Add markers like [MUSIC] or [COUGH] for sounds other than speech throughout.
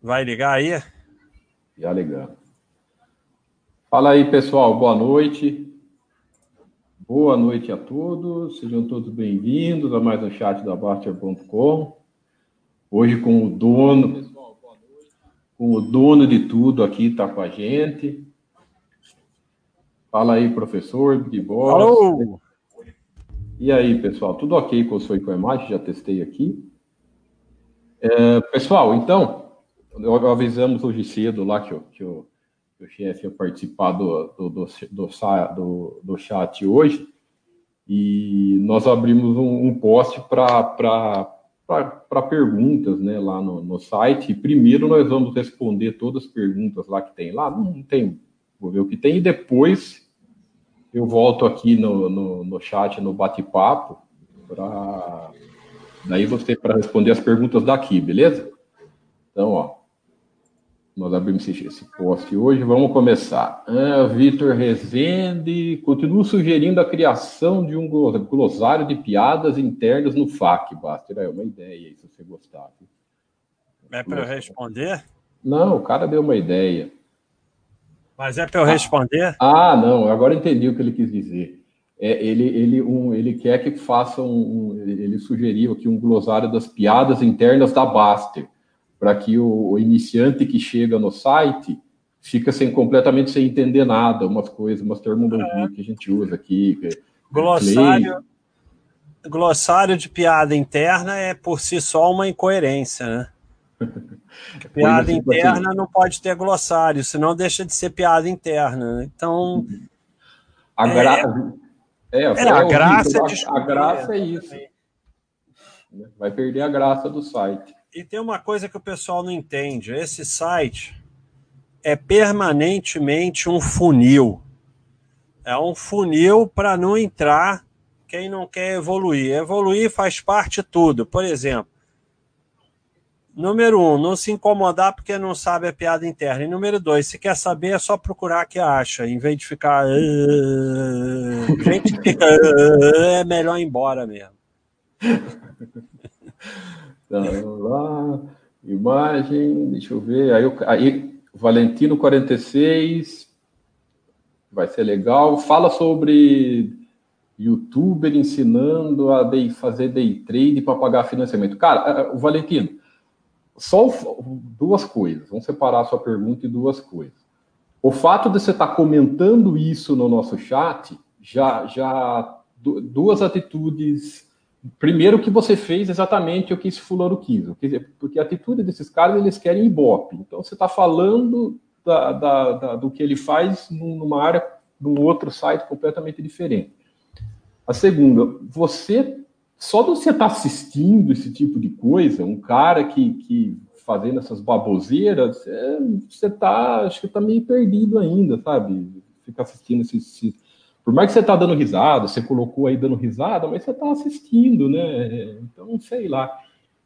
Vai ligar aí? Já ligando. Fala aí, pessoal. Boa noite. Boa noite a todos. Sejam todos bem-vindos a mais um chat da Baster.com. Hoje com o dono, com o dono de tudo aqui está com a gente. Fala aí, professor de bola. Alô! E aí, pessoal, tudo ok com a sua imagem? Já testei aqui. É, pessoal, então, avisamos hoje cedo lá que, o, que que o chefe ia participar do, do, do, do, do chat hoje, e nós abrimos um, um post para perguntas né, lá no, no site. E primeiro nós vamos responder todas as perguntas lá que tem lá. Não tem, vou ver o que tem, e depois eu volto aqui no, no, no chat, no bate-papo, para daí você para responder as perguntas daqui, beleza? Então, ó, nós abrimos esse, esse post hoje, vamos começar. Ah, Vitor Rezende continua sugerindo a criação de um glossário de piadas internas no FAQ, Basta. É uma ideia aí, se você gostar. É para eu responder? Não, o cara deu uma ideia. Mas é para eu responder? Ah, não, agora entendi o que ele quis dizer. É, ele, ele, um, ele quer que faça um, um, Ele sugeriu aqui um glossário das piadas internas da Baster, para que o, iniciante que chega no site fica sem, completamente sem entender nada, umas coisas, umas terminologias é. que a gente usa aqui. glossário, glossário de piada interna é por si só uma incoerência, né? [LAUGHS] Piada interna não pode ter glossário, senão deixa de ser piada interna. Né? Então. A, gra... é, é, é a graça a, a graça é isso. Vai perder a graça do site. E tem uma coisa que o pessoal não entende: esse site é permanentemente um funil. É um funil para não entrar quem não quer evoluir. Evoluir faz parte de tudo. Por exemplo, Número um, não se incomodar porque não sabe a piada interna. E número dois, se quer saber, é só procurar que acha, em vez de ficar. Uh, [LAUGHS] gente [LAUGHS] é melhor ir embora mesmo. [LAUGHS] Então, lá, imagem, deixa eu ver. Aí, aí Valentino 46, vai ser legal. Fala sobre youtuber ensinando a day, fazer day trade para pagar financiamento. Cara, o Valentino, só duas coisas. Vamos separar a sua pergunta em duas coisas. O fato de você estar comentando isso no nosso chat já já duas atitudes. Primeiro que você fez exatamente o que esse fulano quis, porque a atitude desses caras eles querem ibope. Então você está falando da, da, da, do que ele faz numa área, num outro site completamente diferente. A segunda, você só de você estar tá assistindo esse tipo de coisa, um cara que, que fazendo essas baboseiras, é, você tá, acho que tá meio perdido ainda, sabe? Ficar assistindo esses, por mais que você tá dando risada, você colocou aí dando risada, mas você tá assistindo, né? Então, sei lá.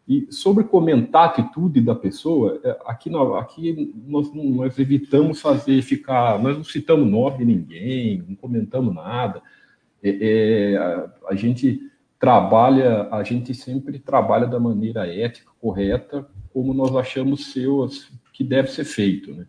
E sobre comentar a atitude da pessoa, é, aqui, nós, aqui nós, nós evitamos fazer ficar, nós não citamos nome de ninguém, não comentamos nada. É, é, a, a gente trabalha, a gente sempre trabalha da maneira ética, correta, como nós achamos ser que deve ser feito. Né?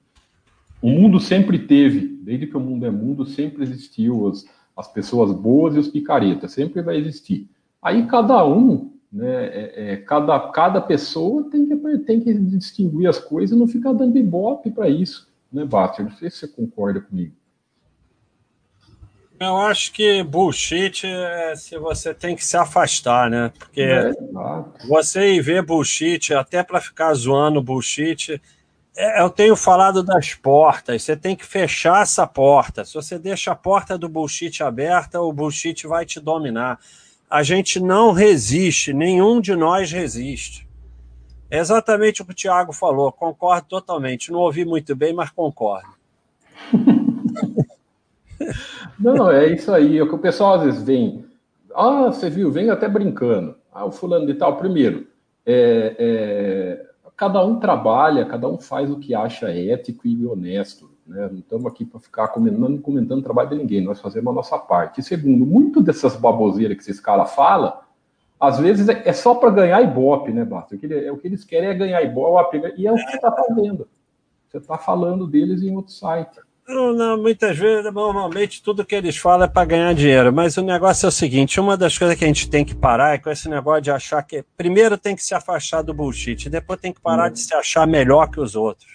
O mundo sempre teve, desde que o mundo é mundo, sempre existiu as, as pessoas boas e os picaretas, sempre vai existir. Aí cada um, né, é, é, cada, cada pessoa tem que, tem que distinguir as coisas e não ficar dando ibope para isso, né, Baster? Não sei se você concorda comigo. Eu acho que bullshit é se você tem que se afastar, né? Porque é, você ver bullshit, até para ficar zoando bullshit, eu tenho falado das portas. Você tem que fechar essa porta. Se você deixa a porta do bullshit aberta, o bullshit vai te dominar. A gente não resiste, nenhum de nós resiste. É exatamente o que o Tiago falou, concordo totalmente. Não ouvi muito bem, mas concordo. [LAUGHS] Não, é isso aí. É o que o pessoal às vezes vem. Ah, você viu, vem até brincando. Ah, o fulano de tal. Primeiro, é, é, cada um trabalha, cada um faz o que acha ético e honesto. Né? Não estamos aqui para ficar comentando, comentando o trabalho de ninguém, nós fazemos a nossa parte. E segundo, muito dessas baboseiras que esses caras falam, às vezes é, é só para ganhar ibope, né, Basta? O que, é, o que eles querem é ganhar ibope, e é o que você está fazendo. Você está falando deles em outro site. Não, não, muitas vezes, normalmente, tudo que eles falam é para ganhar dinheiro. Mas o negócio é o seguinte: uma das coisas que a gente tem que parar é com esse negócio de achar que. Primeiro tem que se afastar do bullshit, depois tem que parar uhum. de se achar melhor que os outros.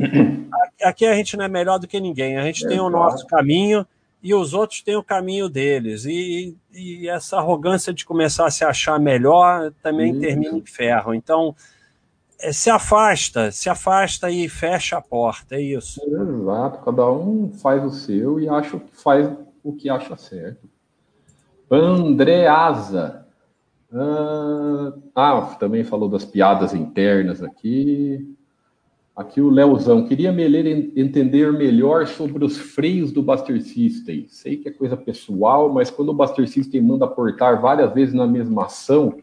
Uhum. Aqui a gente não é melhor do que ninguém, a gente é tem o nosso caminho e os outros têm o caminho deles. E, e essa arrogância de começar a se achar melhor também Isso. termina em ferro. Então se afasta, se afasta e fecha a porta, é isso. Exato, cada um faz o seu e acha faz o que acha certo. Andreasa. Ah, ah, também falou das piadas internas aqui. Aqui o Leozão. Queria me ler, entender melhor sobre os freios do Buster System. Sei que é coisa pessoal, mas quando o Buster System manda portar várias vezes na mesma ação,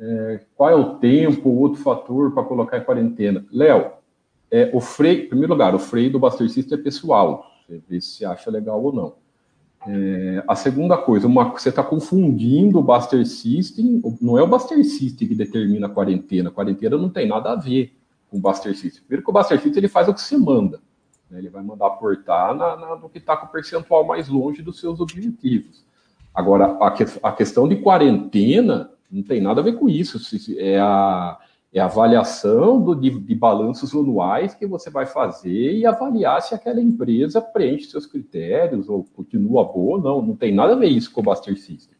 é, qual é o tempo, outro fator para colocar em quarentena? Léo, é, o freio, em primeiro lugar, o freio do Buster System é pessoal, você vê se acha legal ou não. É, a segunda coisa, uma, você está confundindo o Buster System, não é o Buster System que determina a quarentena, a quarentena não tem nada a ver com o Buster System. Primeiro que o Buster System ele faz o que você manda, né? ele vai mandar aportar na, na, no que está com o percentual mais longe dos seus objetivos. Agora, a, que, a questão de quarentena, não tem nada a ver com isso. É a, é a avaliação do, de, de balanços anuais que você vai fazer e avaliar se aquela empresa preenche seus critérios ou continua boa ou não. Não tem nada a ver isso com o Buster System.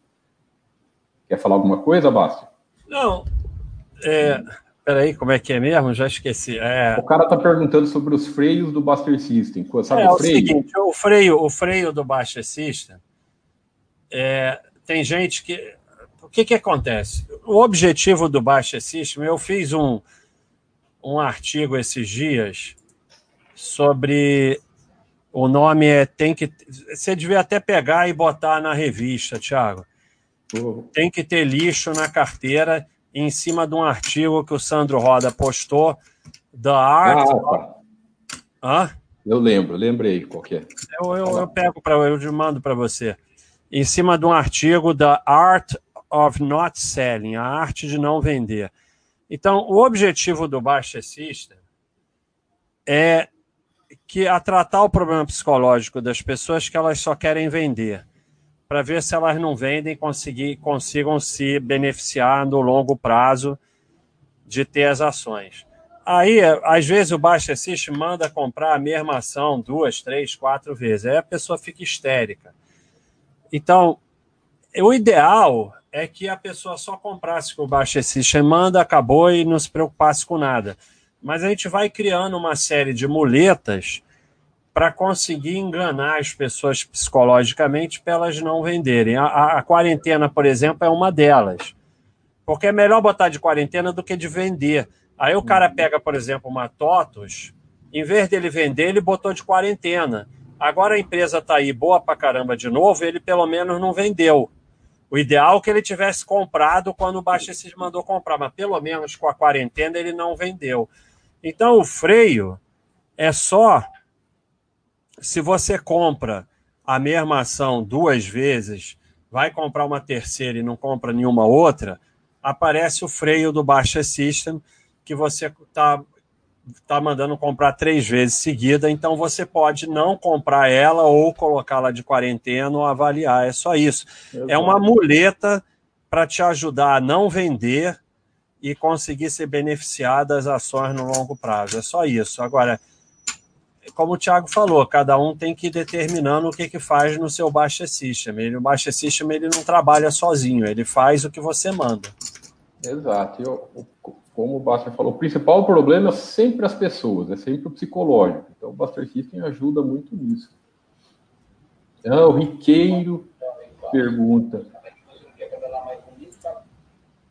Quer falar alguma coisa, Baster? Não. É, peraí, como é que é mesmo? Já esqueci. É... O cara está perguntando sobre os freios do Buster System. Sabe é, o, freio? seguinte, o freio, o freio do Buster System é, tem gente que que, que acontece? O objetivo do Baixa System, eu fiz um, um artigo esses dias sobre o nome é tem que você devia até pegar e botar na revista, Thiago. Uhum. Tem que ter lixo na carteira em cima de um artigo que o Sandro Roda postou da arte. Ah, Hã? Eu lembro, lembrei qual é. Eu, eu, eu pego para eu mando para você. Em cima de um artigo da Art of Not Selling, a arte de não vender. Então, o objetivo do Baixa System é que a tratar o problema psicológico das pessoas que elas só querem vender, para ver se elas não vendem conseguir, consigam se beneficiar no longo prazo de ter as ações. Aí, às vezes, o Baixa System manda comprar a mesma ação duas, três, quatro vezes. Aí a pessoa fica histérica. Então, o ideal é que a pessoa só comprasse com o Baixa System, manda, acabou e não se preocupasse com nada. Mas a gente vai criando uma série de muletas para conseguir enganar as pessoas psicologicamente para elas não venderem. A, a, a, quarentena, por exemplo, é uma delas. Porque é melhor botar de quarentena do que de vender. Aí o cara pega, por exemplo, uma TOTOS, em vez dele vender, ele botou de quarentena. Agora a empresa está aí boa para caramba de novo, ele pelo menos não vendeu. O ideal é que ele tivesse comprado quando o Baixessis mandou comprar, mas pelo menos com a quarentena ele não vendeu. Então o freio é só se você compra a mesma ação duas vezes, vai comprar uma terceira e não compra nenhuma outra, aparece o freio do Baixa System que você está está mandando comprar três vezes seguida, então você pode não comprar ela ou colocá-la de quarentena ou avaliar. É só isso. Exato. É uma muleta para te ajudar a não vender e conseguir se beneficiar das ações no longo prazo. É só isso. Agora, como o Thiago falou, cada um tem que ir determinando o que, que faz no seu Baixa System. Ele, o Baixa System ele não trabalha sozinho, ele faz o que você manda. Exato. Eu, como o Buster falou, o principal problema é sempre as pessoas, é sempre o psicológico. Então o Buster System ajuda muito nisso. Ah, o Riqueiro pergunta.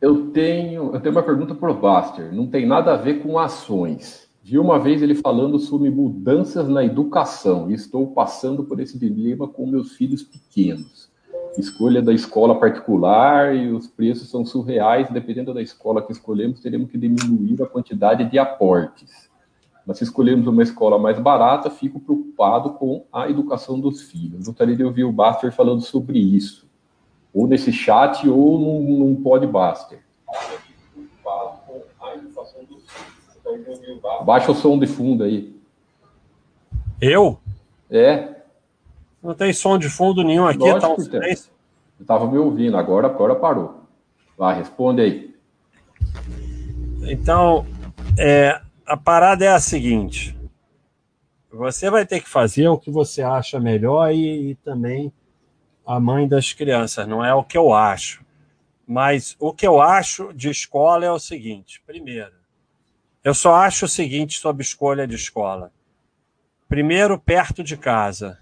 Eu tenho, eu tenho uma pergunta para o Buster. Não tem nada a ver com ações. Vi uma vez ele falando sobre mudanças na educação e estou passando por esse dilema com meus filhos pequenos escolha da escola particular e os preços são surreais. Dependendo da escola que escolhemos, teremos que diminuir a quantidade de aportes. Mas se escolhermos uma escola mais barata, fico preocupado com a educação dos filhos. Gostaria de ouvir o Baster falando sobre isso. ou nesse chat ou num, num podbuster. Baixa o som de fundo aí. Eu? É. Não tem som de fundo nenhum aqui, Lógico tá um silêncio. Eu estava me ouvindo, agora, agora parou. Vai, responde aí. Então, é, a parada é a seguinte: você vai ter que fazer o que você acha melhor e, e também a mãe das crianças, não é o que eu acho. Mas o que eu acho de escola é o seguinte: primeiro, eu só acho o seguinte sobre escolha de escola. Primeiro, perto de casa,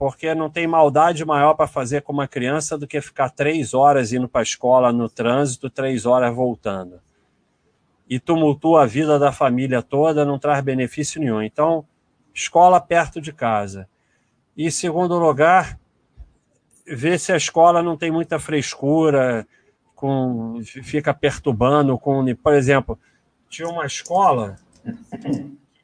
porque não tem maldade maior para fazer com uma criança do que ficar três horas indo para a escola no trânsito, três horas voltando. E tumultua a vida da família toda, não traz benefício nenhum. Então, escola perto de casa. E, segundo lugar, ver se a escola não tem muita frescura, com, fica perturbando com, por exemplo, tinha uma escola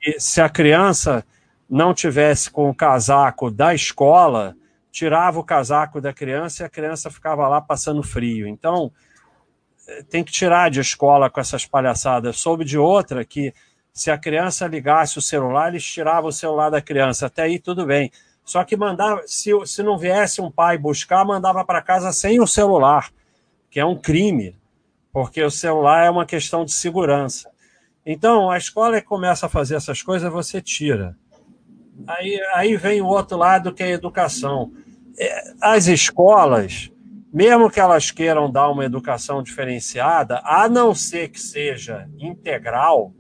e se a criança não tivesse com o casaco da escola, tirava o casaco da criança e a criança ficava lá passando frio. Então, eh, tem que tirar de escola com essas palhaçadas. Soube de outra que se a criança ligasse o celular, eles tiravam o celular da criança. Até aí tudo bem. Só que mandava, se, se não viesse um pai buscar, mandava para casa sem o celular, que é um crime, porque o celular é uma questão de segurança. Então, a escola começa a fazer essas coisas, você tira. Aí, aí vem o outro lado, que é a educação. É, as escolas, mesmo que elas queiram dar uma educação diferenciada, a não ser que seja integral,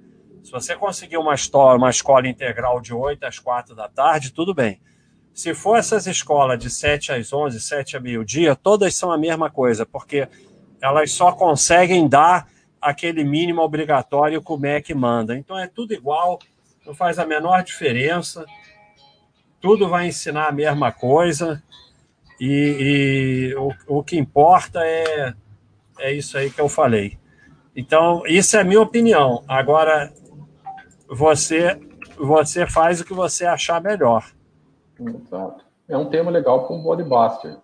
se você conseguir uma, escola, uma escola integral de 8 às 4 da tarde, tudo bem. Se for essas escolas de 7 às 11, 7 a meio-dia, todas são a mesma coisa, porque elas só conseguem dar aquele mínimo obrigatório que o MEC manda. Então é tudo igual, não faz a menor diferença, tudo vai ensinar a mesma coisa, e, e o, o que importa é, é isso aí que eu falei. Então, isso é a minha opinião. Agora, você, você faz o que você achar melhor. Exato. É um tema legal com o Bodybuster.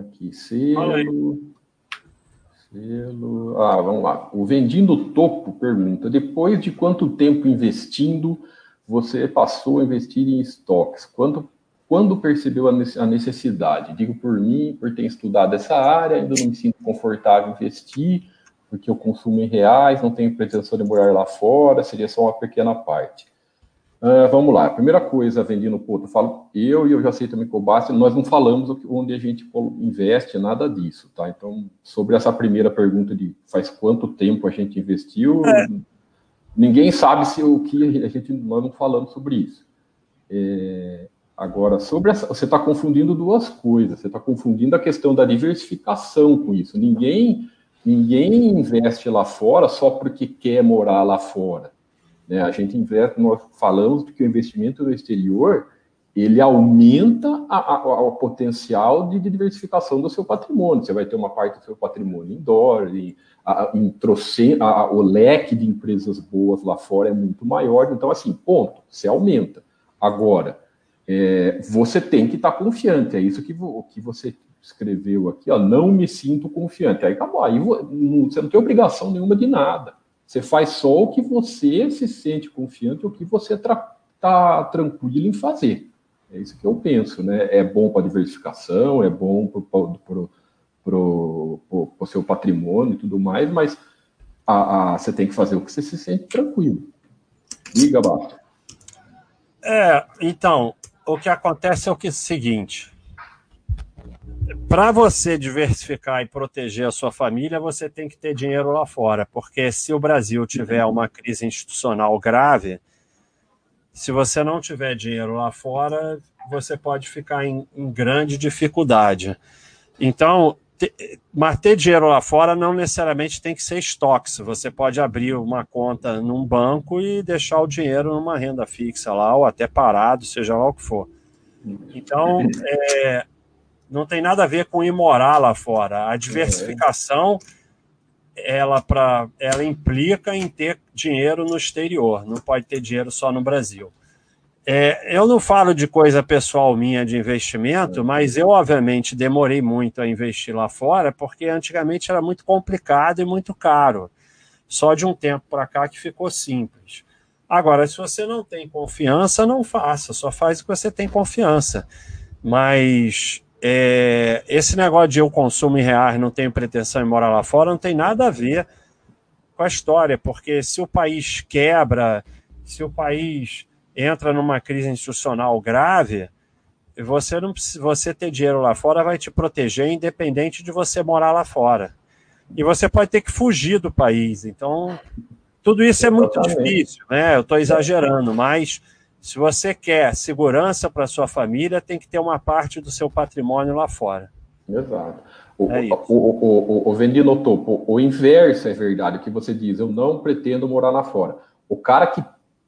Aqui, selo. Selo. Ah, vamos lá. O Vendendo Topo pergunta: depois de quanto tempo investindo você passou a investir em estoques? Quando, quando percebeu a necessidade? Digo por mim, por ter estudado essa área, ainda não me sinto confortável em investir, porque eu consumo em reais, não tenho pretensão de morar lá fora, seria só uma pequena parte. Uh, vamos lá, primeira coisa, vendendo ponto, eu falo, eu e eu já sei também que o nós não falamos onde a gente investe, nada disso, tá? Então, sobre essa primeira pergunta de faz quanto tempo a gente investiu, é. Ninguém sabe se o que a gente, nós não falamos sobre isso. É, agora, sobre essa, você está confundindo duas coisas, você está confundindo a questão da diversificação com isso. Ninguém, ninguém investe lá fora só porque quer morar lá fora. Né? A gente investe, nós falamos que o investimento no exterior ele aumenta o potencial de, diversificação do seu patrimônio. Você vai ter uma parte do seu patrimônio em dólar, a, em troce, a, o leque de empresas boas lá fora é muito maior. Então, assim, ponto, você aumenta. Agora, é, você tem que estar confiante. É isso que, que você escreveu aqui, ó, não me sinto confiante. Aí acabou. Aí você não tem obrigação nenhuma de nada. Você faz só o que você se sente confiante, o que você está tranquilo em fazer. É isso que eu penso, né? É bom para diversificação, é bom para o seu patrimônio e tudo mais, mas a, a, você tem que fazer o que você se sente tranquilo. Liga, Bato. É, então, o que acontece é o que é o seguinte: para você diversificar e proteger a sua família, você tem que ter dinheiro lá fora, porque se o Brasil tiver uma crise institucional grave, se você não tiver dinheiro lá fora, você pode ficar em, em grande dificuldade. Então, te, mas ter dinheiro lá fora não necessariamente tem que ser estoques. Você pode abrir uma conta num banco e deixar o dinheiro numa renda fixa lá, ou até parado, seja lá o que for. Então, é, não tem nada a ver com ir morar lá fora. A diversificação ela, pra, ela implica em ter dinheiro no exterior, não pode ter dinheiro só no Brasil. É, eu não falo de coisa pessoal minha de investimento, mas eu, obviamente, demorei muito a investir lá fora, porque antigamente era muito complicado e muito caro. Só de um tempo para cá que ficou simples. Agora, se você não tem confiança, não faça, só faz o que você tem confiança. Mas é, esse negócio de eu consumo em reais, não tenho pretensão em morar lá fora, não tem nada a ver com a história, porque se o país quebra, se o país entra numa crise institucional grave, você não você ter dinheiro lá fora vai te proteger independente de você morar lá fora. E você pode ter que fugir do país. Então, tudo isso é muito difícil, né? Eu estou exagerando, mas se você quer segurança para sua família, tem que ter uma parte do seu patrimônio lá fora. Exato. O, é o, o, o, o Vendilo Topo, o inverso é verdade, o que você diz, eu não pretendo morar lá fora. O cara que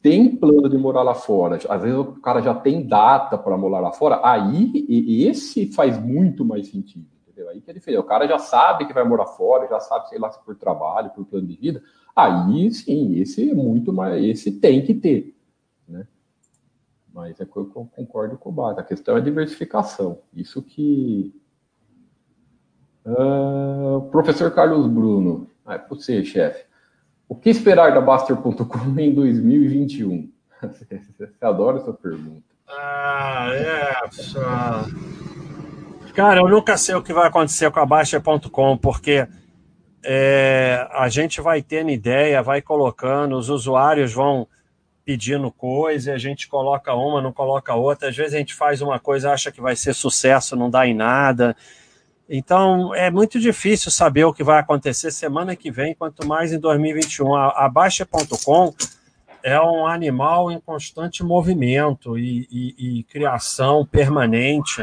tem plano de morar lá fora, às vezes o cara já tem data para morar lá fora, aí esse faz muito mais sentido, entendeu? Aí que é diferente. O cara já sabe que vai morar fora, já sabe, sei lá, se por trabalho, por plano de vida, aí sim, esse é muito mais, esse tem que ter, né? Mas é que eu concordo com o Bata. A questão é diversificação. Isso que. Uh, professor Carlos Bruno. Ah, é para você, chefe. O que esperar da Baster.com em 2021? Você adora essa pergunta. Ah, é. Cara, eu nunca sei o que vai acontecer com a Baster.com, porque é, a gente vai tendo ideia, vai colocando, os usuários vão pedindo coisa, a gente coloca uma, não coloca outra. Às vezes a gente faz uma coisa, acha que vai ser sucesso, não dá em nada. Então, é muito difícil saber o que vai acontecer semana que vem, quanto mais em 2021. A, Baixa.com é um animal em constante movimento e, e, e, criação permanente.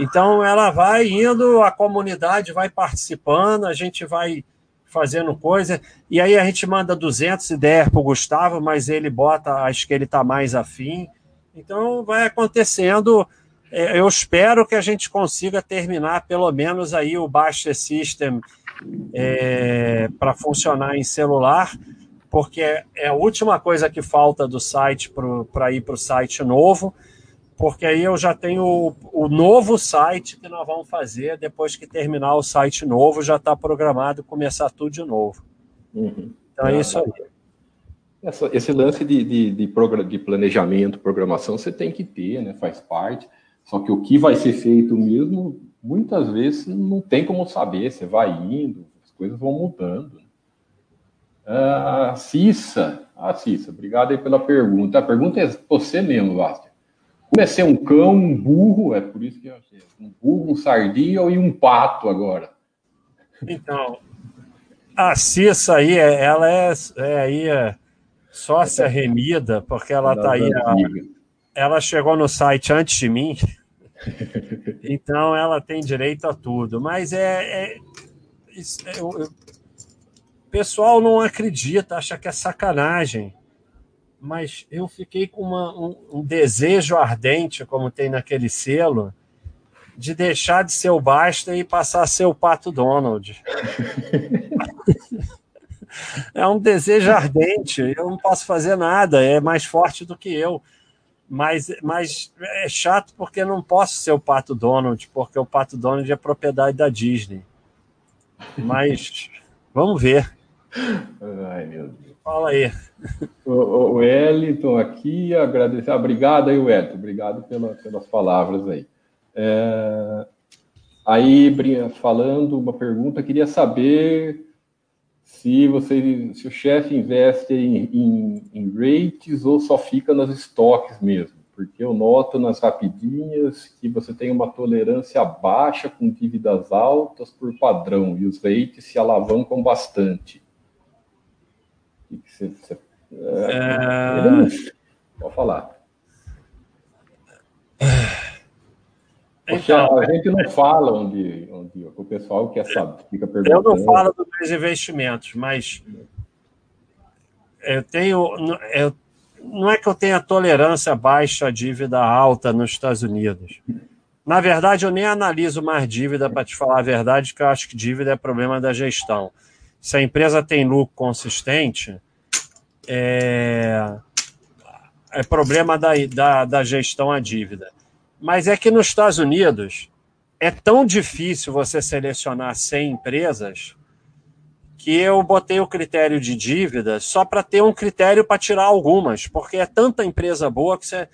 Então, ela vai indo, a comunidade vai participando, a gente vai fazendo coisa, e aí a gente manda 200 ideias para o Gustavo, mas ele bota, acho que ele está mais afim. Então, vai acontecendo eu espero que a gente consiga terminar pelo menos aí o Baixa System é, para funcionar em celular, porque é a última coisa que falta do site para ir para o site novo, porque aí eu já tenho o, o, novo site que nós vamos fazer depois que terminar o site novo, já está programado começar tudo de novo. Uhum. Então é isso aí. Essa, esse lance de, de, de, de planejamento, programação, você tem que ter, né? faz parte. Só que o que vai ser feito mesmo, muitas vezes não tem como saber. Você vai indo, as coisas vão mudando. Ah, Cissa, ah, Cissa, obrigado aí pela pergunta. A pergunta é você mesmo, Vasta. Como é ser um cão, um burro? É por isso que eu achei. Um burro, um sardinha e um pato agora. Então, a Cissa aí, ela é, é aí é sócia remida, porque ela está aí. A, ela chegou no site antes de mim, [LAUGHS] então ela tem direito a tudo. Mas é. é, é eu, eu, o pessoal não acredita, acha que é sacanagem. Mas eu fiquei com uma, um, um desejo ardente, como tem naquele selo, de deixar de ser o Basta e passar a ser o Pato Donald. [LAUGHS] é um desejo ardente, eu não posso fazer nada, é mais forte do que eu. Mas, mas é chato porque não posso ser o Pato Donald, porque o Pato Donald é propriedade da Disney. Mas [LAUGHS] vamos ver. Ai, meu Deus. Fala aí. O, o Wellington aqui, agradecer. Ah, obrigado aí, Wellington. Obrigado pela, pelas palavras aí. É... Aí, falando uma pergunta, queria saber se você, se o chefe investe em, em, em, rates ou só fica nas estoques mesmo, porque eu noto nas rapidinhas que você tem uma tolerância baixa com dívidas altas por padrão e os rates se alavancam bastante. O que você, você é... É... Pode falar. Então, a gente não fala onde, onde o pessoal quer saber, fica perguntando. Eu não falo dos meus investimentos, mas eu tenho. Eu, não é que eu tenha tolerância baixa a dívida alta nos Estados Unidos. Na verdade, eu nem analiso mais dívida para te falar a verdade, que eu acho que dívida é problema da gestão. Se a empresa tem lucro consistente, é, é problema da, da, da gestão à dívida. Mas é que nos Estados Unidos é tão difícil você selecionar 100 empresas que eu botei o critério de dívida só para ter um critério para tirar algumas, porque é tanta empresa boa que, você,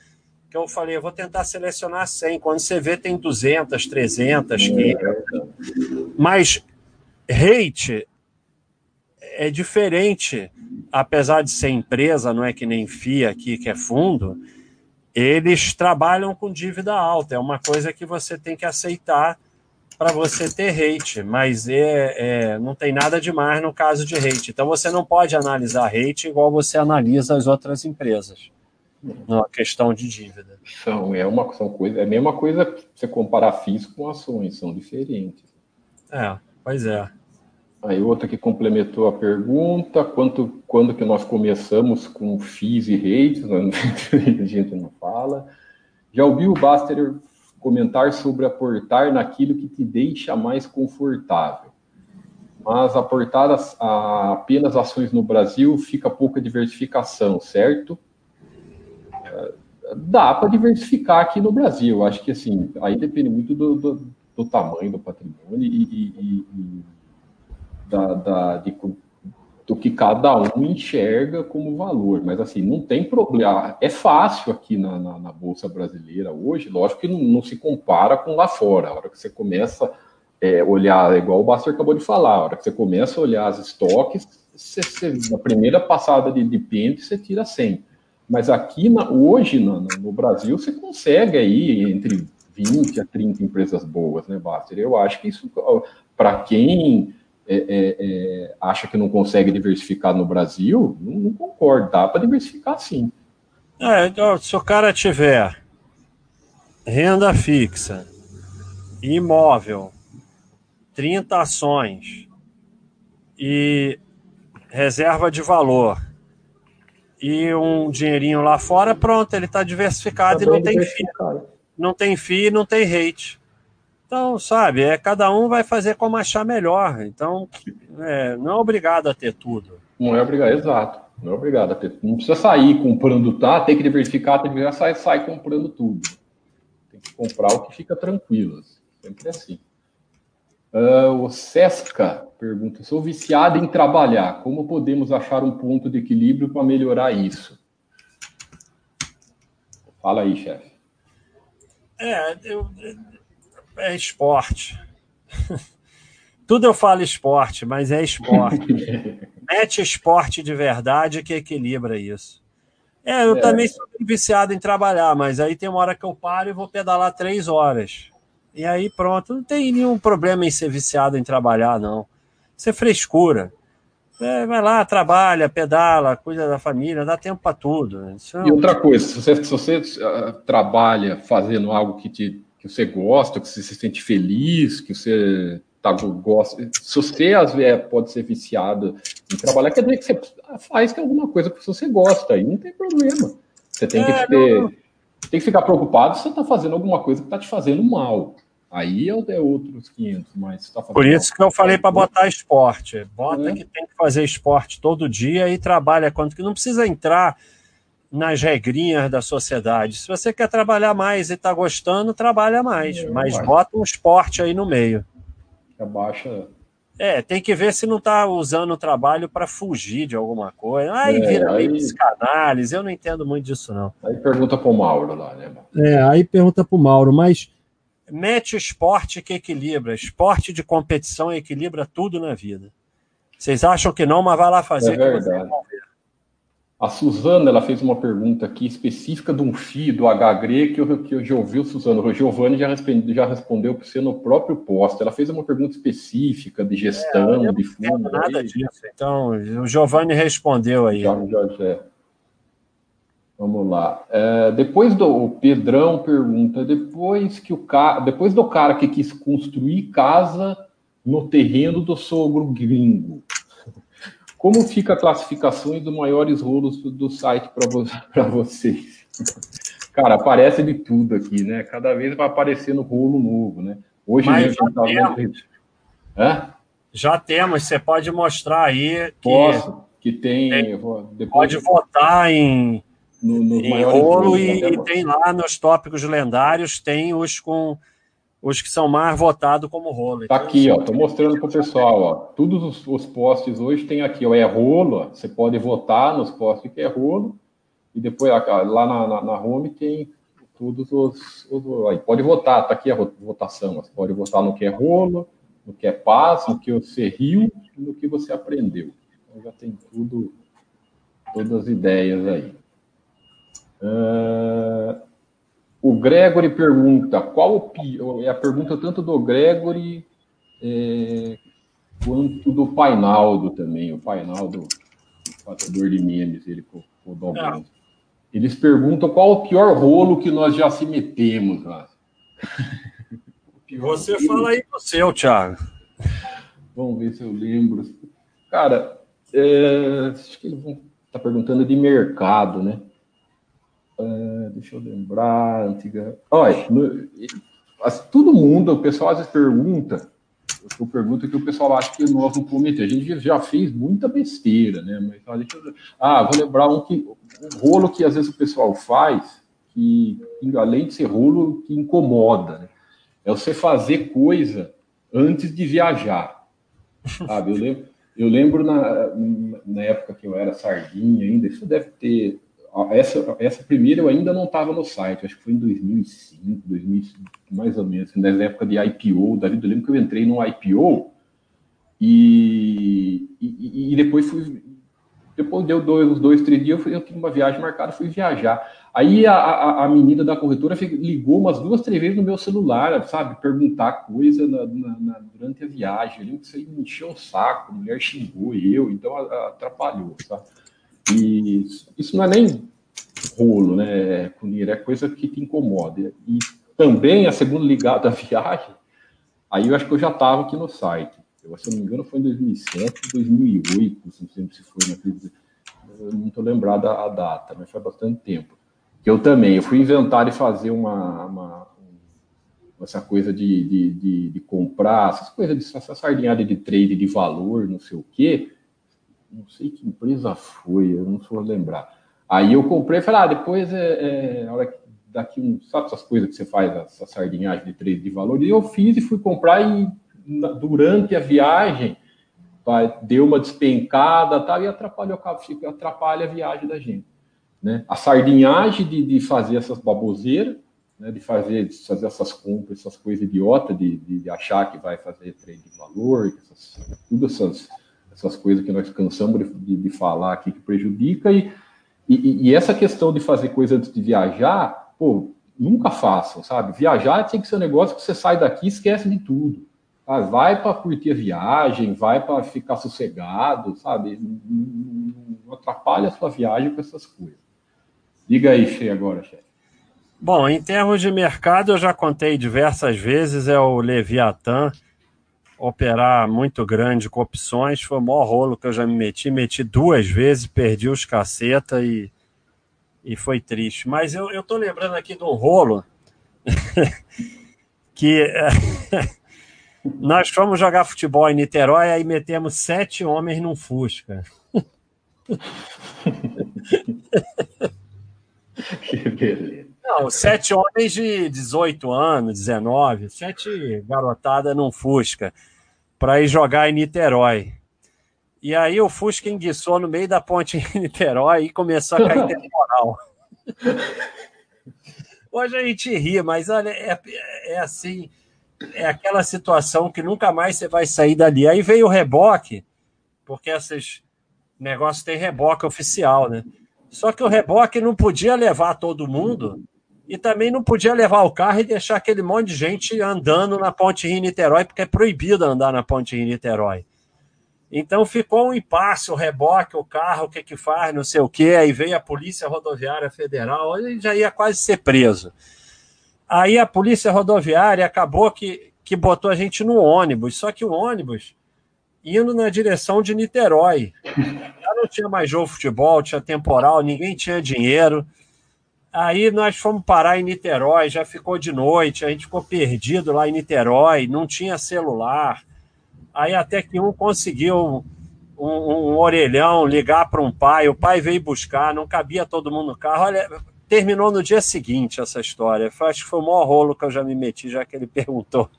que eu falei, eu vou tentar selecionar 100. Quando você vê, tem 200, 300, 500. Mas rate é diferente, apesar de ser empresa, não é que nem FIA aqui, que é fundo, eles trabalham com dívida alta. É uma coisa que você tem que aceitar para você ter rate, mas é, é, não tem nada demais no caso de rate. Então você não pode analisar rate igual você analisa as outras empresas na questão de dívida. São, é uma são coisa, é a mesma coisa você comparar FIIs com ações, são diferentes. É, pois é. Aí outra que complementou a pergunta, quanto, quando que nós começamos com FIIs e rates, [LAUGHS] a gente não fala. Já ouviu o Baster comentar sobre aportar naquilo que te deixa mais confortável. Mas aportar as, a, apenas ações no Brasil fica pouca diversificação, certo? É, dá para diversificar aqui no Brasil. Acho que assim, aí depende muito do, do, do tamanho do patrimônio e, e, e da, da, de, do que cada um enxerga como valor. Mas assim, não tem problema. É fácil aqui na, na, na Bolsa Brasileira hoje, lógico que não, não, se compara com lá fora. A hora que você começa a é, olhar, igual o Baster acabou de falar, a hora que você começa a olhar as estoques, você, você, na primeira passada de, de pente, você tira 100. Mas aqui, na, hoje, no, no Brasil, você consegue aí entre 20 a 30 empresas boas, né, Baster? Eu acho que isso, para quem é, é, é, acha que não consegue diversificar no Brasil, não, não concordo, dá para diversificar sim. É, então, se o cara tiver renda fixa, imóvel, 30 ações e reserva de valor e um dinheirinho lá fora, pronto, ele está diversificado tá e não tem FII. Não tem FII, não tem rate. Então, sabe, é, cada um vai fazer como achar melhor. Então, é, não é obrigado a ter tudo. Não é obrigado, exato. Não é obrigado a ter. Não precisa sair comprando, tá? Tem que diversificar, tem que sai, sai comprando tudo. Tem que comprar o que fica tranquilo. Sempre assim. Uh, o Sesca pergunta: sou viciado em trabalhar. Como podemos achar um ponto de equilíbrio para melhorar isso? Fala aí, chefe. É, eu, é esporte. [LAUGHS] Tudo eu falo esporte, mas é esporte. [LAUGHS] Mete esporte de verdade que equilibra isso. É, eu é. também sou viciado em trabalhar, mas aí tem uma hora que eu paro e vou pedalar três horas. E aí pronto, não tem nenhum problema em ser viciado em trabalhar, não. Isso é frescura. É, vai lá, trabalha, pedala, cuida da família, dá tempo para tudo. É e outra coisa, se você, se você uh, trabalha fazendo algo que te que você gosta, que você se sente feliz, que você tá, gosta. Se você às vezes pode ser viciado em trabalhar, quer dizer que você faz que é alguma coisa que você gosta, aí não tem problema. Você tem que é, ter, tem que ficar preocupado se você está fazendo alguma coisa que está te fazendo mal. Aí é, é outros 500, mas tá Por isso que eu falei para botar esporte. Bota é. que tem que fazer esporte todo dia e trabalha quanto que não precisa entrar nas regrinhas da sociedade. Se você quer trabalhar mais e está gostando, trabalha mais. É, mas vai. bota um esporte aí no meio. Abaixa. É, tem que ver se não está usando o trabalho para fugir de alguma coisa. Aí é, vira aí... psicanálise, eu não entendo muito disso, não. Aí pergunta para o Mauro lá, né? É, aí pergunta para o Mauro, mas mete esporte que equilibra. Esporte de competição equilibra tudo na vida. Vocês acham que não, mas vai lá fazer é verdade. A Suzana ela fez uma pergunta aqui específica de um FII do HGRE que eu, que eu já ouvi, Suzana. O Giovanni já, respondeu, já respondeu para você no próprio posto. Ela fez uma pergunta específica de gestão, é, de fundo. Nada aí. disso. Então, o Giovanni respondeu aí. Já, já, é. Vamos lá. É, depois do o Pedrão pergunta: depois que o cara, depois do cara que quis construir casa no terreno do sogro gringo, como fica a classificação dos maiores rolos do, site para [LAUGHS] vocês? Cara, aparece de tudo aqui, né? Cada vez vai aparecendo rolo novo, né? Hoje Mas mesmo já, tá temos. Vendo... já temos, você pode mostrar aí que, Posso, que tem. tem pode votar em no, no em rolo e, e tem lá nos tópicos lendários, tem os com os que são mais votados como rolo. Tá então, aqui, ó, tô mostrando pro pessoal, ó. Todos os, os posts hoje tem aqui, ó, é rolo, ó, você pode votar nos posts que é rolo, e depois lá na, na, na home tem todos os, os, aí pode votar, tá aqui a votação, você pode votar no que é rolo, no que é paz, no que você riu, no que você aprendeu. Então já tem tudo, todas as ideias aí. Uh, o Gregory pergunta, qual o pior? É a pergunta tanto do Gregory é, quanto do Painaldo também. O Painaldo, o fazedor de memes, ele com, o ah. Eles perguntam qual o pior rolo que nós já se metemos lá. Você rolo. fala aí do seu, Thiago. Vamos ver se eu lembro. Cara, é, acho que eles vão estar tá perguntando de mercado, né? Uh, deixa eu lembrar, antiga. Olha, no, assim, todo mundo, o pessoal às vezes pergunta, eu pergunto que o pessoal acha que nós não cometemos. A gente já fez muita besteira, né? Mas eu... ah, vou lembrar um que um rolo que às vezes o pessoal faz, que além de ser rolo, que incomoda, né? É você fazer coisa antes de viajar. Sabe? Eu lembro, eu lembro na, na época que eu era sardinha ainda, isso deve ter essa, essa primeira eu ainda não estava no site, acho que foi em 2005, 2005 mais ou menos, assim, na época de IPO, David, eu lembro que eu entrei no IPO e, e, e depois fui, depois deu dois, uns dois, três dias, eu, fui, eu tinha uma viagem marcada, fui viajar. Aí a, a, a menina da corretora ligou umas duas, três vezes no meu celular, sabe, perguntar coisa na, na, na, durante a viagem. Eu lembro que isso aí me encheu o saco, a mulher xingou eu, então atrapalhou, sabe? E isso não é nem rolo, né, Cunir? É coisa que te incomoda. E também a segunda ligada à [LAUGHS] viagem, aí eu acho que eu já estava aqui no site. Eu, se eu não me engano, foi em 2007, 2008, não sei se foi não estou lembrado a, data, mas faz bastante tempo. Que eu também, eu fui inventar e fazer uma, uma essa coisa de, de, de, de, comprar, essas coisas, de, essa sardinhada de trade de valor, não sei o quê não sei que empresa foi, eu não sou lembrar. Aí eu comprei e falei, ah, depois é, é hora daqui um, sabe essas coisas que você faz, essa sardinhagem de trade de valor, e eu fiz e fui comprar e durante a viagem deu uma despencada tal, e atrapalhou, atrapalha a viagem da gente. Né? A sardinhagem de, de fazer essas baboseiras, né, de, fazer, de fazer essas compras, essas coisas idiotas, de, de, de achar que vai fazer trade de valor, essas, todas essas essas coisas que nós cansamos de, de falar aqui que prejudica, e, e, e, essa questão de fazer coisa antes de viajar, pô, nunca façam, sabe? Viajar tem que ser um negócio que você sai daqui e esquece de tudo. Sabe? Vai para curtir a viagem, vai para ficar sossegado, sabe? Não, não, atrapalha a sua viagem com essas coisas. Diga aí, Che, agora, chefe. Bom, em termos de mercado, eu já contei diversas vezes, é o Leviatã operar muito grande com opções. Foi o maior rolo que eu já me meti. Meti duas vezes, perdi os caceta e, e foi triste. Mas eu, eu tô lembrando aqui de um rolo [LAUGHS] que [LAUGHS] nós fomos jogar futebol em Niterói e aí metemos sete homens num Fusca. [LAUGHS] que beleza. Não, sete homens de 18 anos, 19, sete garotada num Fusca para ir jogar em Niterói. E aí o Fusca enguiçou no meio da ponte em [LAUGHS] Niterói e começou a cair temporal. [LAUGHS] Hoje a gente ri, mas olha, é, é, assim, é aquela situação que nunca mais você vai sair dali. Aí veio o reboque, porque esses negócios têm reboque oficial, né? Só que o reboque não podia levar todo mundo e também não podia levar o carro e deixar aquele monte de gente andando na Ponte Rio-Niterói, porque é proibido andar na Ponte Rio-Niterói. Então ficou um impasse, o reboque, o carro, o que que faz, não sei o que, aí veio a Polícia Rodoviária Federal, ele já ia quase ser preso. Aí a Polícia Rodoviária acabou que, que botou a gente no ônibus, só que o ônibus indo na direção de Niterói. Já não tinha mais jogo de futebol, tinha temporal, ninguém tinha dinheiro. Aí nós fomos parar em Niterói, já ficou de noite, a gente ficou perdido lá em Niterói, não tinha celular. Aí até que um conseguiu um, um orelhão, ligar para um pai, o pai veio buscar, não cabia todo mundo no carro. Olha, terminou no dia seguinte essa história. Acho que foi o maior rolo que eu já me meti, já que ele [LAUGHS] perguntou.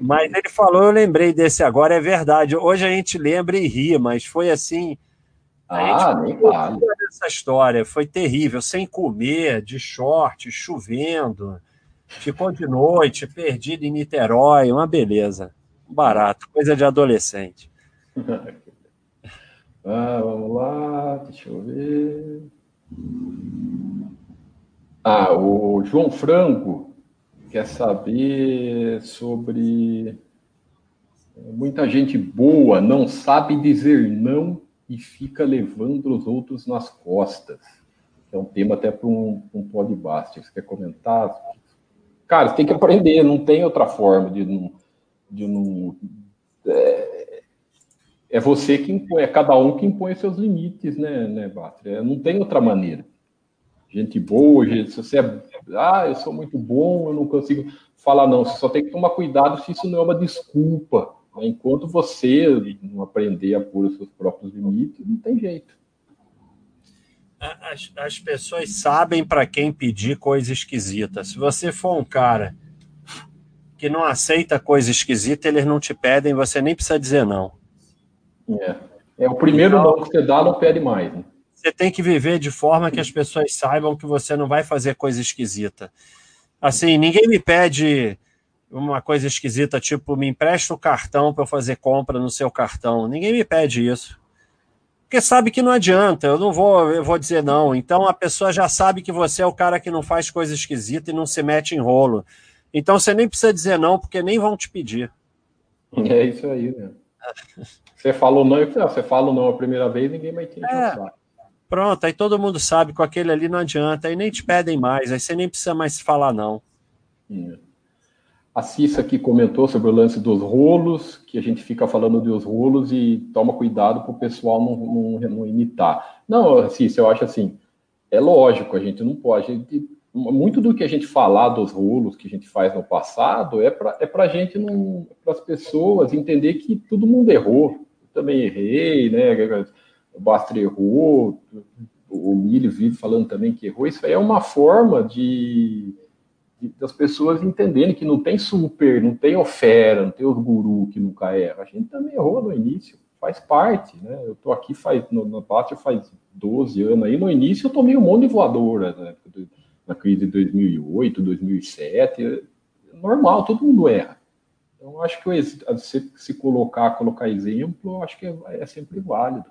Mas ele falou, eu lembrei desse agora, é verdade. Hoje a gente lembra e ri, mas foi assim. A ah, nem vale. Essa história foi terrível, sem comer, de short, chovendo, ficou de noite, perdido em Niterói, uma beleza. Barato, coisa de adolescente. [LAUGHS] ah, vamos lá, deixa eu ver. Ah, o João Franco quer saber sobre. Muita gente boa não sabe dizer não e fica levando os outros nas costas. É um tema até para um, um podcast. Você quer comentar? Cara, você tem que aprender, não tem outra forma de não. De não é, é você que impõe, é cada um que impõe seus limites, né, né Batra? É, não tem outra maneira gente boa, gente, se você é, ah, eu sou muito bom, eu não consigo falar não, você só tem que tomar cuidado se isso não é uma desculpa. Né? Enquanto você não aprender a pôr os seus próprios limites, não tem jeito. As, as pessoas sabem para quem pedir coisa esquisita. Se você for um cara que não aceita coisa esquisita, eles não te pedem, você nem precisa dizer não. É, é o primeiro então, não que você dá, não pede mais. Né? Você tem que viver de forma que as pessoas saibam que você não vai fazer coisa esquisita. Assim, ninguém me pede uma coisa esquisita, tipo, me empresta o cartão para eu fazer compra no seu cartão. Ninguém me pede isso. Porque sabe que não adianta, eu não vou, eu vou dizer não. Então a pessoa já sabe que você é o cara que não faz coisa esquisita e não se mete em rolo. Então você nem precisa dizer não, porque nem vão te pedir. É isso aí, né? Você falou não, você fala não a primeira vez, ninguém vai te é, Pronto, aí todo mundo sabe que com aquele ali não adianta, aí nem te pedem mais, aí você nem precisa mais falar, não. É. A Cissa aqui comentou sobre o lance dos rolos, que a gente fica falando dos rolos e toma cuidado para o pessoal não, não, não, imitar. Não, Cissa, eu acho assim, é lógico, a gente não pode. Gente, muito do que a gente falar dos rolos que a gente faz no passado é para é a gente não. para as pessoas entender que todo mundo errou. Eu também errei, né? o Bastre errou, o Milho vive falando também que errou. Isso aí é uma forma de, das pessoas entenderem que não tem super, não tem ofera, não tem os guru que nunca erra. A gente também errou no início, faz parte, né? Eu tô aqui faz, no, no Bastre faz 12 anos aí, no início eu tomei um monte de voadora, né? Na crise de 2008, 2007, é normal, todo mundo erra. Então, acho que se, se colocar, colocar exemplo, acho que é, é sempre válido.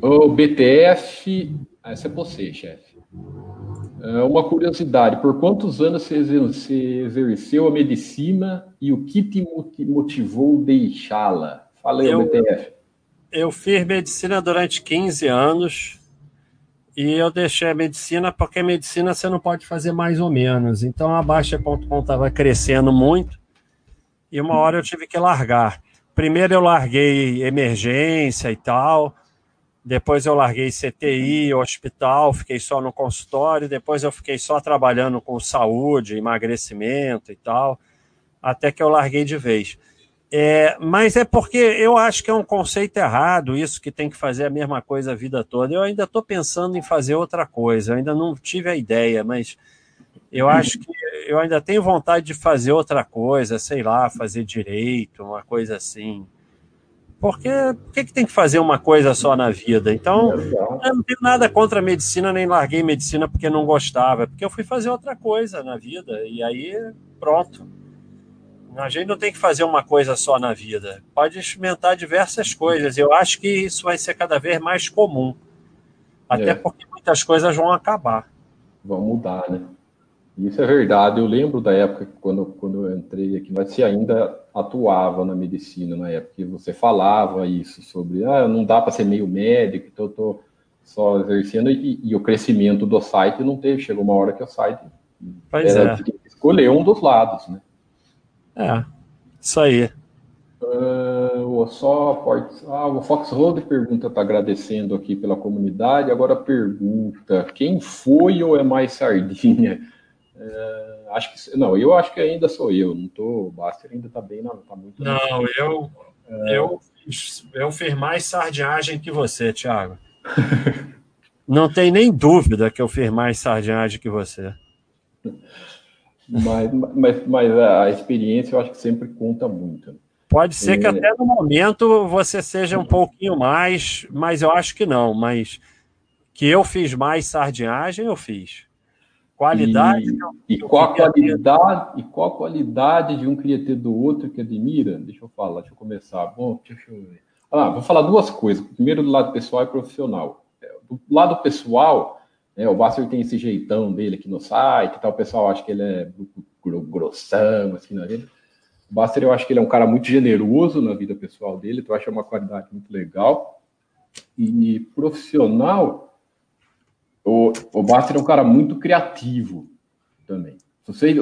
O BTF, essa é você, chefe. É uma curiosidade, por quantos anos você exerceu a medicina e o que te motivou deixá-la? Fala aí, eu, BTF. Eu fiz medicina durante 15 anos e eu deixei a medicina porque a medicina você não pode fazer mais ou menos. Então a Baixa.com estava crescendo muito e uma hora eu tive que largar. Primeiro eu larguei emergência e tal, depois eu larguei CTI, hospital, fiquei só no consultório. Depois eu fiquei só trabalhando com saúde, emagrecimento e tal, até que eu larguei de vez. É, mas é porque eu acho que é um conceito errado isso, que tem que fazer a mesma coisa a vida toda. Eu ainda estou pensando em fazer outra coisa, eu ainda não tive a ideia, mas eu acho que eu ainda tenho vontade de fazer outra coisa, sei lá, fazer direito, uma coisa assim. Porque por que, que tem que fazer uma coisa só na vida? Então, eu não tenho nada contra a medicina, nem larguei medicina porque não gostava, porque eu fui fazer outra coisa na vida, e aí pronto. A gente não tem que fazer uma coisa só na vida, pode experimentar diversas coisas. Eu acho que isso vai ser cada vez mais comum, até é. porque muitas coisas vão acabar. Vão mudar, né? Isso é verdade. Eu lembro da época quando, quando eu entrei aqui, mas você ainda atuava na medicina na época, e você falava isso sobre, ah, não dá para ser meio médico, então eu tô só exercendo, e, e, o crescimento do site não teve. Chegou uma hora que o site pois era, é. escolher um dos lados, né? É, isso aí. Uh, só ah, o Fox Road pergunta, está agradecendo aqui pela comunidade. Agora pergunta: quem foi ou é mais sardinha? É, acho que não, eu acho que ainda sou eu, não tô, o Baster ainda tá bem, não, tá muito Não, eu É... Eu, eu fiz mais sardinhagem que você, Thiago. [LAUGHS] Não tem nem dúvida que eu fiz mais sardinhagem que você. Mas, mas, mas a experiência eu acho que sempre conta muito. Pode ser que é. até no momento você seja um pouquinho mais, mas eu acho que não. Mas que eu fiz mais sardinhagem, eu fiz. Qualidade. E, e qual a qualidade ter... e qual a qualidade de um queria ter do outro que admira? Deixa eu falar, deixa eu começar. Bom, deixa eu ver. Ah, vou falar duas coisas. Primeiro do lado pessoal e profissional. É, do lado pessoal, né, o Basser tem esse jeitão dele aqui no site, tal. O pessoal acha que ele é grossão, assim, na vida. O Basser, eu acho que ele é um cara muito generoso na vida pessoal dele, então eu acho uma qualidade muito legal. E profissional, o, Basser é um cara muito criativo também. Você,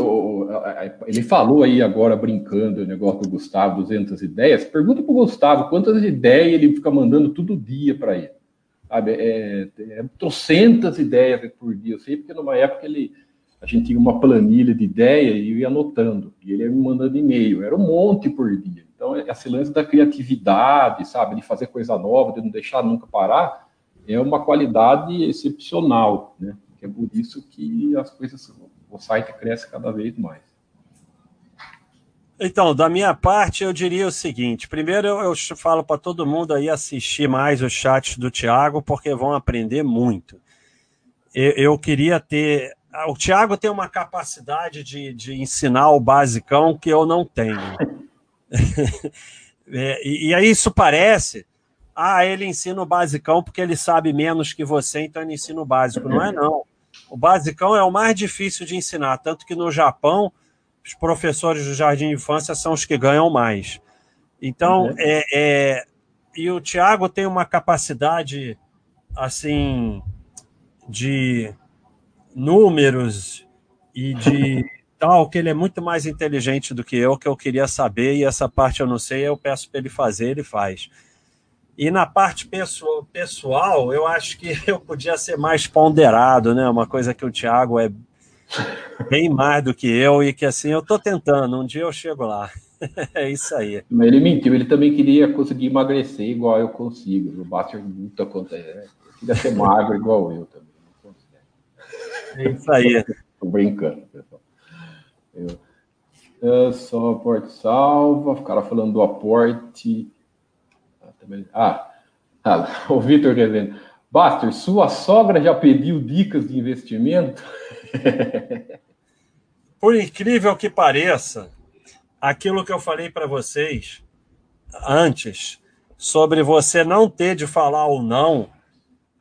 ele falou aí agora, brincando, o negócio do Gustavo, 200 ideias. Pergunta para o Gustavo quantas ideias ele fica mandando todo dia para ele. Sabe? É, é, trocentas ideias por dia. Eu sei porque numa época ele, a gente tinha uma planilha de ideia e eu ia anotando. E ele ia me mandando e-mail. Era um monte por dia. Então, esse lance da criatividade, sabe? De fazer coisa nova, de não deixar nunca parar, é uma qualidade excepcional, né? É por isso que as coisas o site cresce cada vez mais. Então, da minha parte, eu diria o seguinte: primeiro, eu, eu falo para todo mundo aí assistir mais os chats do Tiago, porque vão aprender muito. Eu, eu, queria ter. O Tiago tem uma capacidade de, de ensinar o basicão que eu não tenho. [LAUGHS] é, e, e aí isso parece. Ah, ele ensina o basicão porque ele sabe menos que você, então ele ensina o básico. Não é, não. O basicão é o mais difícil de ensinar, tanto que no Japão, os professores do jardim de infância são os que ganham mais. Então, uhum. é, é, e o Tiago tem uma capacidade, assim, de números e de [LAUGHS] tal, que ele é muito mais inteligente do que eu, que eu queria saber, e essa parte eu não sei, eu peço para ele fazer, ele faz. E na parte pessoal, eu acho que [LAUGHS] eu podia ser mais ponderado, né? Uma coisa que o Thiago é bem mais do que eu e que assim eu estou tentando. Um dia eu chego lá. [LAUGHS] é isso aí. Mas ele mentiu. Ele também queria conseguir emagrecer igual eu consigo. O Baster luta contra ele. Ele queria ser magro igual eu também. É isso aí. [LAUGHS] Estou brincando, pessoal. Eu, eu só aporte salva. O cara falando do aporte ah, [LAUGHS] ah o Vitor dizendo, Baster, sua sogra já pediu dicas de investimento? [LAUGHS] Por incrível que pareça, aquilo que eu falei para vocês antes, sobre você não ter de falar ou não,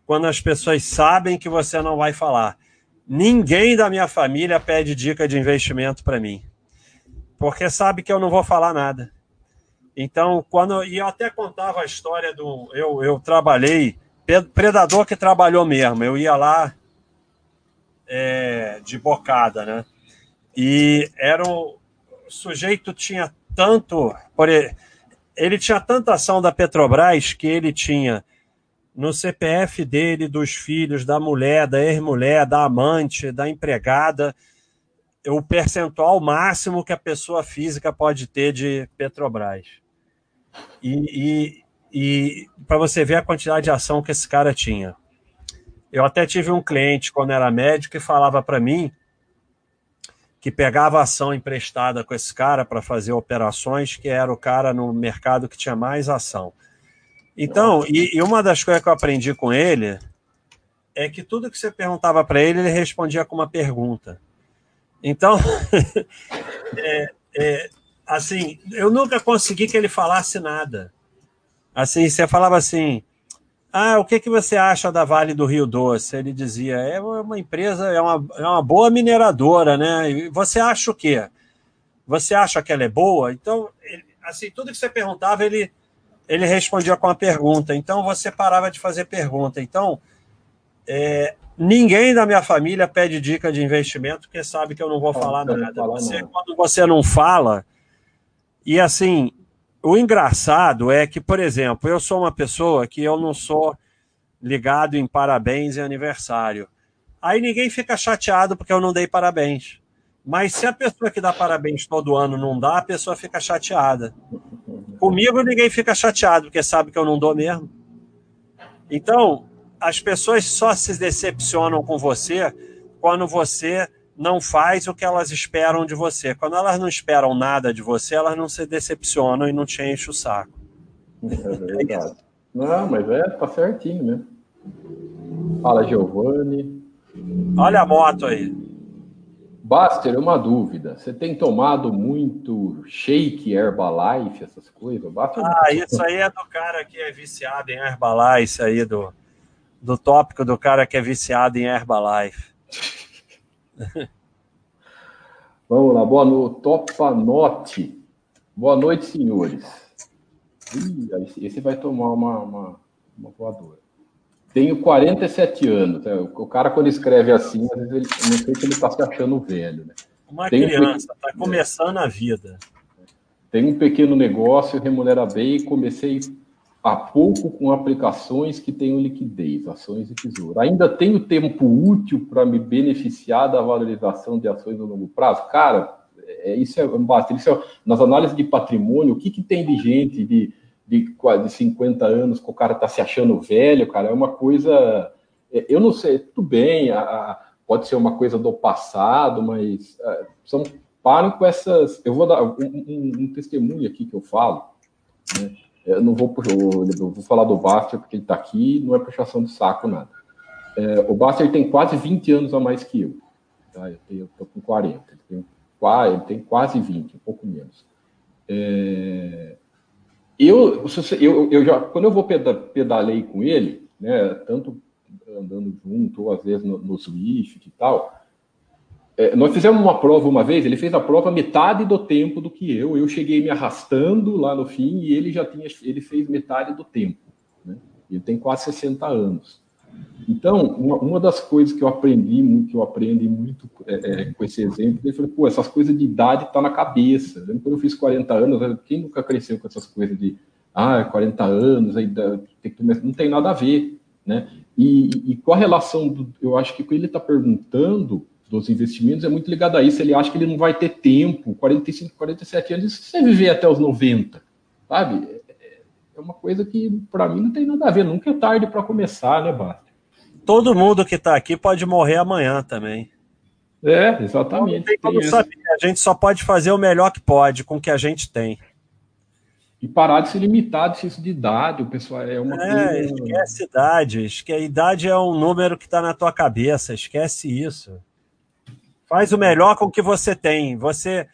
quando as pessoas sabem que você não vai falar. Ninguém da minha família pede dica de investimento para mim, porque sabe que eu não vou falar nada. Então, quando. E eu até contava a história do. Eu, eu trabalhei. Predador que trabalhou mesmo. Eu ia lá é, de bocada, né? E era o, o sujeito tinha tanto. Por, ele tinha tanta ação da Petrobras que ele tinha no CPF dele, dos filhos, da mulher, da ex-mulher, da amante, da empregada, o percentual máximo que a pessoa física pode ter de Petrobras. E, e, e para você ver a quantidade de ação que esse cara tinha. Eu até tive um cliente, quando era médico, que falava para mim que pegava ação emprestada com esse cara para fazer operações, que era o cara no mercado que tinha mais ação. Então, e, e uma das coisas que eu aprendi com ele é que tudo que você perguntava para ele, ele respondia com uma pergunta. Então, [LAUGHS] é, é, assim, eu nunca consegui que ele falasse nada. Assim, você falava assim, ah, o que, que você acha da Vale do Rio Doce? Ele dizia, é uma empresa, é uma, é uma boa mineradora, né? E você acha o quê? Você acha que ela é boa? Então, ele, assim, tudo que você perguntava, ele, ele respondia com a pergunta. Então, você parava de fazer pergunta. Então, é, ninguém da minha família pede dica de investimento porque sabe que eu não vou falar nada. Você, quando você não fala, e assim, o engraçado é que, por exemplo, eu sou uma pessoa que eu não sou ligado em parabéns e aniversário. Aí ninguém fica chateado porque eu não dei parabéns. Mas se a pessoa que dá parabéns todo ano não dá, a pessoa fica chateada. Comigo ninguém fica chateado, porque sabe que eu não dou mesmo. Então, as pessoas só se decepcionam com você quando você não faz o que elas esperam de você. Quando elas não esperam nada de você, elas não se decepcionam e não te enchem o saco. É verdade. não, mas é, tá certinho mesmo. Fala, Giovanni. Olha a moto aí. Baster, uma dúvida. Você tem tomado muito shake Herbalife, essas coisas? Baster, ah, isso aí é do cara que é viciado em Herbalife, aí do, do tópico do cara que é viciado em Herbalife. [LAUGHS] Vamos lá, boa noite. Topanote. Boa noite, senhores. Ih, esse vai tomar uma, uma, uma voadora. Tenho 47 anos. Né? O cara, quando escreve assim, às vezes ele, não sei se ele está se achando velho. Né? Uma Tenho criança, está começando a vida. Tem um pequeno negócio, remunera bem e comecei há pouco com aplicações que tenham liquidez, ações e tesouro. Ainda tenho tempo útil para me beneficiar da valorização de ações no longo prazo? Cara, é, isso é basta. Isso é, nas análises de patrimônio, o que, que tem de gente de, de quase 50 anos que o cara está se achando velho, cara? É uma coisa. É, eu não sei, tudo bem, a, a, pode ser uma coisa do passado, mas a, são, parem com essas. Eu vou dar um, um, um testemunho aqui que eu falo. Né? Eu não vou, eu vou falar do Baster porque ele está aqui, não é puxação de saco, nada. É, o Baster tem quase 20 anos a mais que eu. Tá? Eu estou com 40. Ele tem, ele tem, quase 20, um pouco menos. É, eu, eu, eu já, quando eu vou pedalei com ele, né, tanto andando junto, ou às vezes no, no Swift e tal, é, nós fizemos uma prova uma vez, ele fez a prova metade do tempo do que eu. Eu cheguei me arrastando lá no fim e ele já tinha, ele fez metade do tempo. Né? Ele tem quase 60 anos. Então, uma, uma das coisas que eu aprendi, que eu aprendi muito é, é, com esse exemplo, ele falou, pô, essas coisas de idade tá na cabeça. Quando eu fiz 40 anos, quem nunca cresceu com essas coisas de, ah, 40 anos, aí tem que, não tem nada a ver, né? E, e a relação, do, eu acho que o que ele está perguntando dos investimentos é muito ligado a isso. Ele acha que ele não vai ter tempo, 45, 47 anos, se você viver até os 90, sabe? É uma coisa que, para mim, não tem nada a ver. Nunca é tarde para começar, né, Basta? Todo mundo que está aqui pode morrer amanhã também. É, exatamente. Não tem saber. A gente só pode fazer o melhor que pode com o que a gente tem. E parar de se limitar de idade, o pessoal é uma é, coisa... esquece idade. Esquece, idade é um número que está na tua cabeça, esquece isso. Faz o melhor com o que você tem. Você,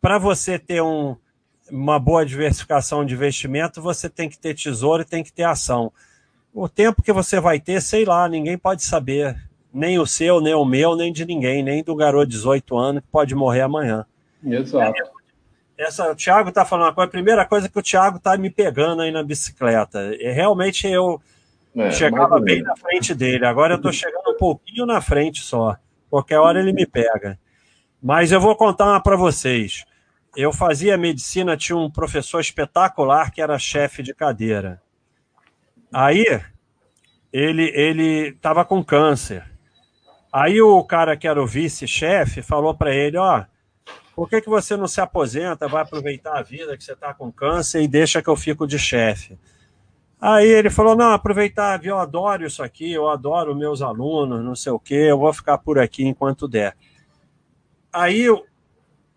para você ter um, uma boa diversificação de investimento, você tem que ter tesouro e tem que ter ação. O tempo que você vai ter, sei lá, ninguém pode saber. Nem o seu, nem o meu, nem de ninguém, nem do garoto de 18 anos que pode morrer amanhã. Exato. Essa, o Thiago está falando uma coisa, a primeira coisa é que o Thiago está me pegando aí na bicicleta. E realmente eu é, chegava bem na frente dele, agora eu estou chegando um pouquinho na frente só. Qualquer hora ele me pega. Mas eu vou contar uma para vocês. Eu fazia medicina, tinha um professor espetacular que era chefe de cadeira. Aí ele ele estava com câncer. Aí o cara que era o vice-chefe falou para ele, ó, por que, que você não se aposenta, vai aproveitar a vida que você está com câncer e deixa que eu fico de chefe? Aí ele falou: não, aproveitar, eu adoro isso aqui, eu adoro meus alunos, não sei o quê, eu vou ficar por aqui enquanto der. Aí o,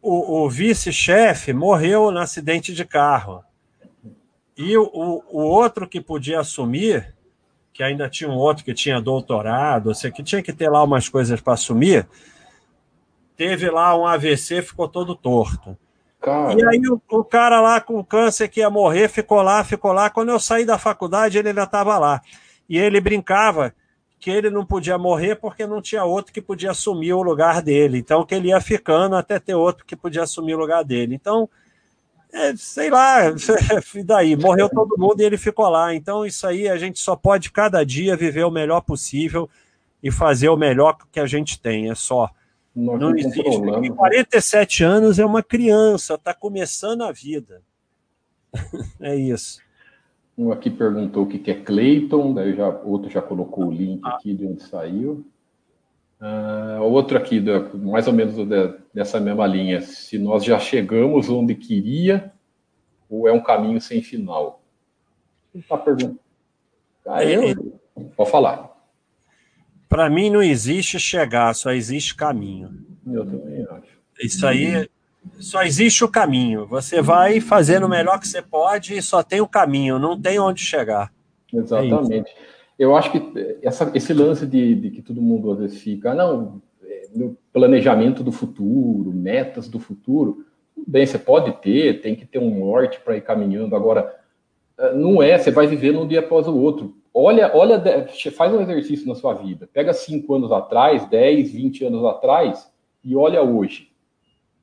o, vice-chefe morreu no acidente de carro. E o, o, outro que podia assumir, que ainda tinha um outro que tinha doutorado, sei que tinha que ter lá umas coisas para assumir, teve lá um AVC, ficou todo torto. Cara. E aí o, o, cara lá com câncer que ia morrer ficou lá, ficou lá. Quando eu saí da faculdade, ele ainda estava lá. E ele brincava que ele não podia morrer porque não tinha outro que podia assumir o lugar dele. Então que ele ia ficando até ter outro que podia assumir o lugar dele. Então, é, sei lá, [LAUGHS] e daí? Morreu todo mundo e ele ficou lá. Então isso aí a gente só pode cada dia viver o melhor possível e fazer o melhor que a gente tem. É só. Nós não existe. 47 anos é uma criança, está começando a vida. [LAUGHS] é isso. Um aqui perguntou o que é Clayton, daí já, outro já colocou o link aqui de onde saiu. Uh, outro aqui, mais ou menos dessa mesma linha. Se nós já chegamos onde queria, ou é um caminho sem final? Está perguntando. Aí eu... Pode falar. Para mim não existe chegar, só existe caminho. Eu também acho. Isso aí só existe o caminho. Você vai fazendo o melhor que você pode e só tem o caminho, não tem onde chegar. Exatamente. É eu acho que essa, esse lance de, de, que todo mundo às vezes fica, ah, não, é, planejamento do futuro, metas do futuro, bem, você pode ter, tem que ter um norte para ir caminhando. Agora, não é, você vai vivendo um dia após o outro. Olha, olha, faz um exercício na sua vida. Pega cinco anos atrás, 10, 20 anos atrás e olha hoje.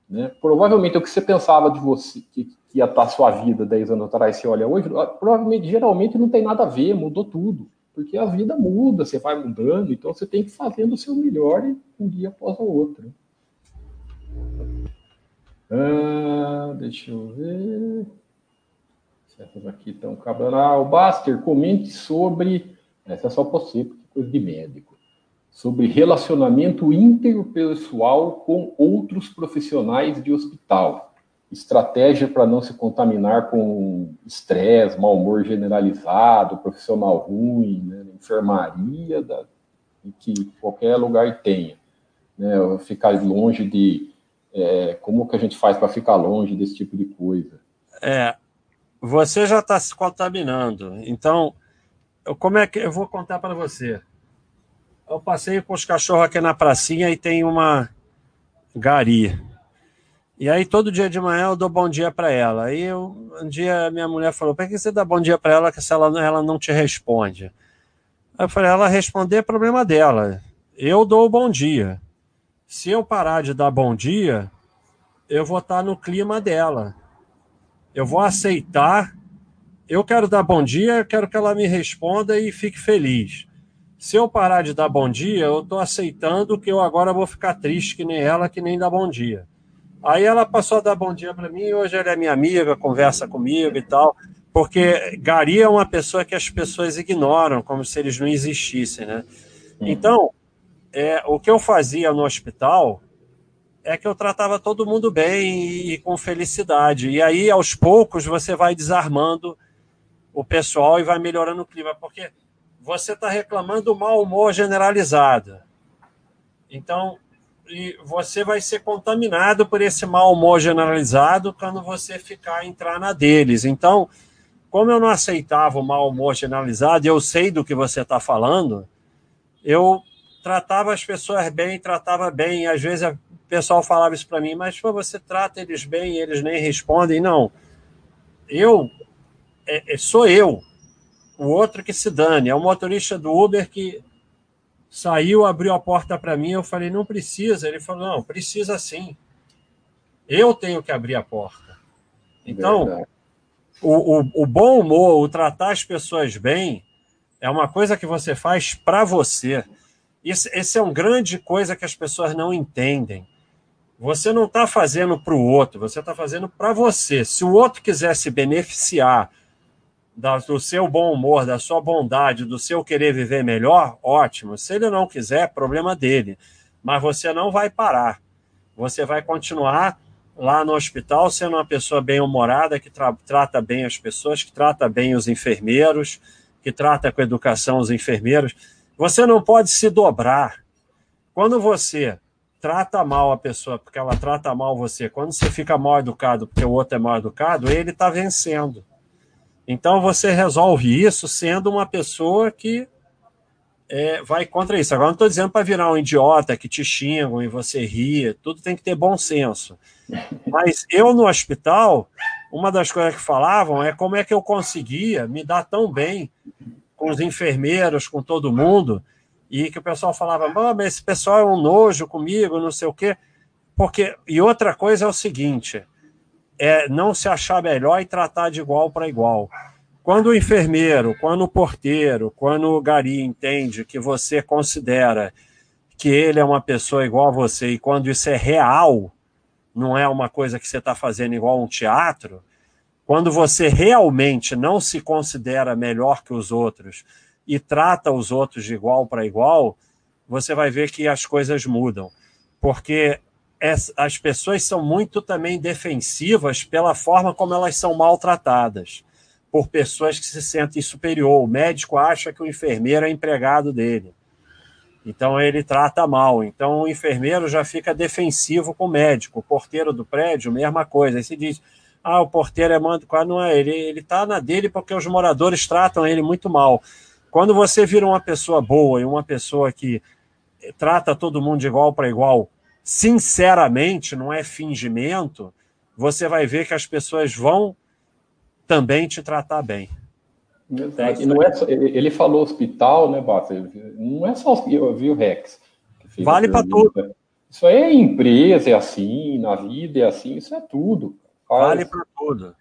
Né? Provavelmente o que você pensava de você, que, que ia estar a sua vida 10 anos atrás, você olha hoje, ah, provavelmente, geralmente não tem nada a ver, mudou tudo. Porque a vida muda, você vai mudando, então você tem que ir fazendo o seu melhor um dia após o outro. Ah, deixa eu ver. Essas aqui estão acabando. Ah, Baster, comente sobre. Essa é só você, porque é coisa de médico. Sobre relacionamento interpessoal com outros profissionais de hospital. Estratégia para não se contaminar com estresse, mau humor generalizado, profissional ruim, né, enfermaria, da, que qualquer lugar tenha. Né, ficar longe de. É, como que a gente faz para ficar longe desse tipo de coisa? É, você já está se contaminando. Então, eu, como é que eu vou contar para você? Eu passei com os cachorros aqui na pracinha e tem uma gari. E aí todo dia de manhã eu dou bom dia para ela. Aí eu, um dia minha mulher falou: "Por que você dá bom dia para ela se ela, ela não te responde?" Aí eu falei: "Ela responder é problema dela. Eu dou o bom dia. Se eu parar de dar bom dia, eu vou estar no clima dela eu vou aceitar. Eu quero dar bom dia, eu quero que ela me responda e fique feliz. Se eu parar de dar bom dia, eu estou aceitando que eu agora vou ficar triste que nem ela, que nem dá bom dia. Aí ela passou a dar bom dia para mim, hoje ela é minha amiga, conversa comigo e tal, porque Gari é uma pessoa que as pessoas ignoram, como se eles não existissem, né? Então, é, o que eu fazia no hospital é que eu tratava todo mundo bem e com felicidade. E aí, aos poucos, você vai desarmando o pessoal e vai melhorando o clima, porque você está reclamando do mau humor generalizado. Então, e você vai ser contaminado por esse mau humor generalizado quando você ficar entrar na deles. Então, como eu não aceitava o mau humor generalizado, e eu sei do que você está falando, eu tratava as pessoas bem, tratava bem. Às vezes pessoal falava isso para mim, mas pô, você trata eles bem e eles nem respondem. Não. Eu é, é, sou eu. O outro que se dane. É o motorista do Uber que saiu, abriu a porta para mim. Eu falei, não precisa. Ele falou, não, precisa sim. Eu tenho que abrir a porta. Então, o, o, o bom humor, o tratar as pessoas bem, é uma coisa que você faz para você. Isso, esse é uma grande coisa que as pessoas não entendem. Você não está fazendo para o outro, você está fazendo para você. Se o outro quiser se beneficiar do seu bom humor, da sua bondade, do seu querer viver melhor, ótimo. Se ele não quiser, problema dele. Mas você não vai parar. Você vai continuar lá no hospital sendo uma pessoa bem-humorada, que tra trata bem as pessoas, que trata bem os enfermeiros, que trata com educação os enfermeiros. Você não pode se dobrar. Quando você trata mal a pessoa porque ela trata mal você, quando você fica mal educado porque o outro é mal educado, ele está vencendo. Então você resolve isso sendo uma pessoa que é, vai contra isso. Agora não estou dizendo para virar um idiota que te xingam e você ri, tudo tem que ter bom senso. Mas eu no hospital, uma das coisas que falavam é como é que eu conseguia me dar tão bem com os enfermeiros, com todo mundo, e que o pessoal falava, mas esse pessoal é um nojo comigo, não sei o quê. Porque, e outra coisa é o seguinte, é não se achar melhor e tratar de igual para igual. Quando o enfermeiro, quando o porteiro, quando o gari entende que você considera que ele é uma pessoa igual a você e quando isso é real, não é uma coisa que você está fazendo igual um teatro, quando você realmente não se considera melhor que os outros e trata os outros de igual para igual, você vai ver que as coisas mudam. Porque as pessoas são muito também defensivas pela forma como elas são maltratadas por pessoas que se sentem superior. O médico acha que o enfermeiro é empregado dele. Então ele trata mal. Então o enfermeiro já fica defensivo com o médico. O porteiro do prédio, mesma coisa. Aí se diz: ah, o porteiro é mando. Não é, ele, ele tá na dele porque os moradores tratam ele muito mal. Quando você vira uma pessoa boa e uma pessoa que trata todo mundo de igual para igual, sinceramente, não é fingimento, você vai ver que as pessoas vão também te tratar bem. E não é só, ele falou hospital, né, Bata? Não é só eu vi o Rex. Vale para tudo. Isso é empresa, é assim, na vida é assim, isso é tudo. Vale para tudo.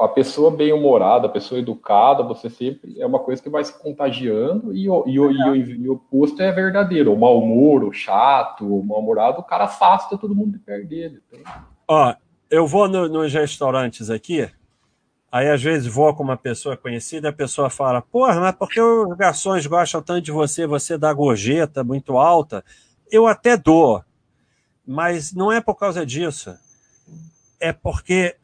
A pessoa bem-humorada, a pessoa educada, você sempre é uma coisa que vai se contagiando e, o, e, o, e, o, e o oposto é verdadeiro. O mau humor, o chato, o mal-humorado, o cara afasta todo mundo de perto dele. Então... Ó, eu vou no, nos restaurantes aqui, aí às vezes vou com uma pessoa conhecida, a pessoa fala, porra, mas por que os garçons gostam tanto de você, você dá gorjeta muito alta? Eu até dou, mas não é por causa disso é porque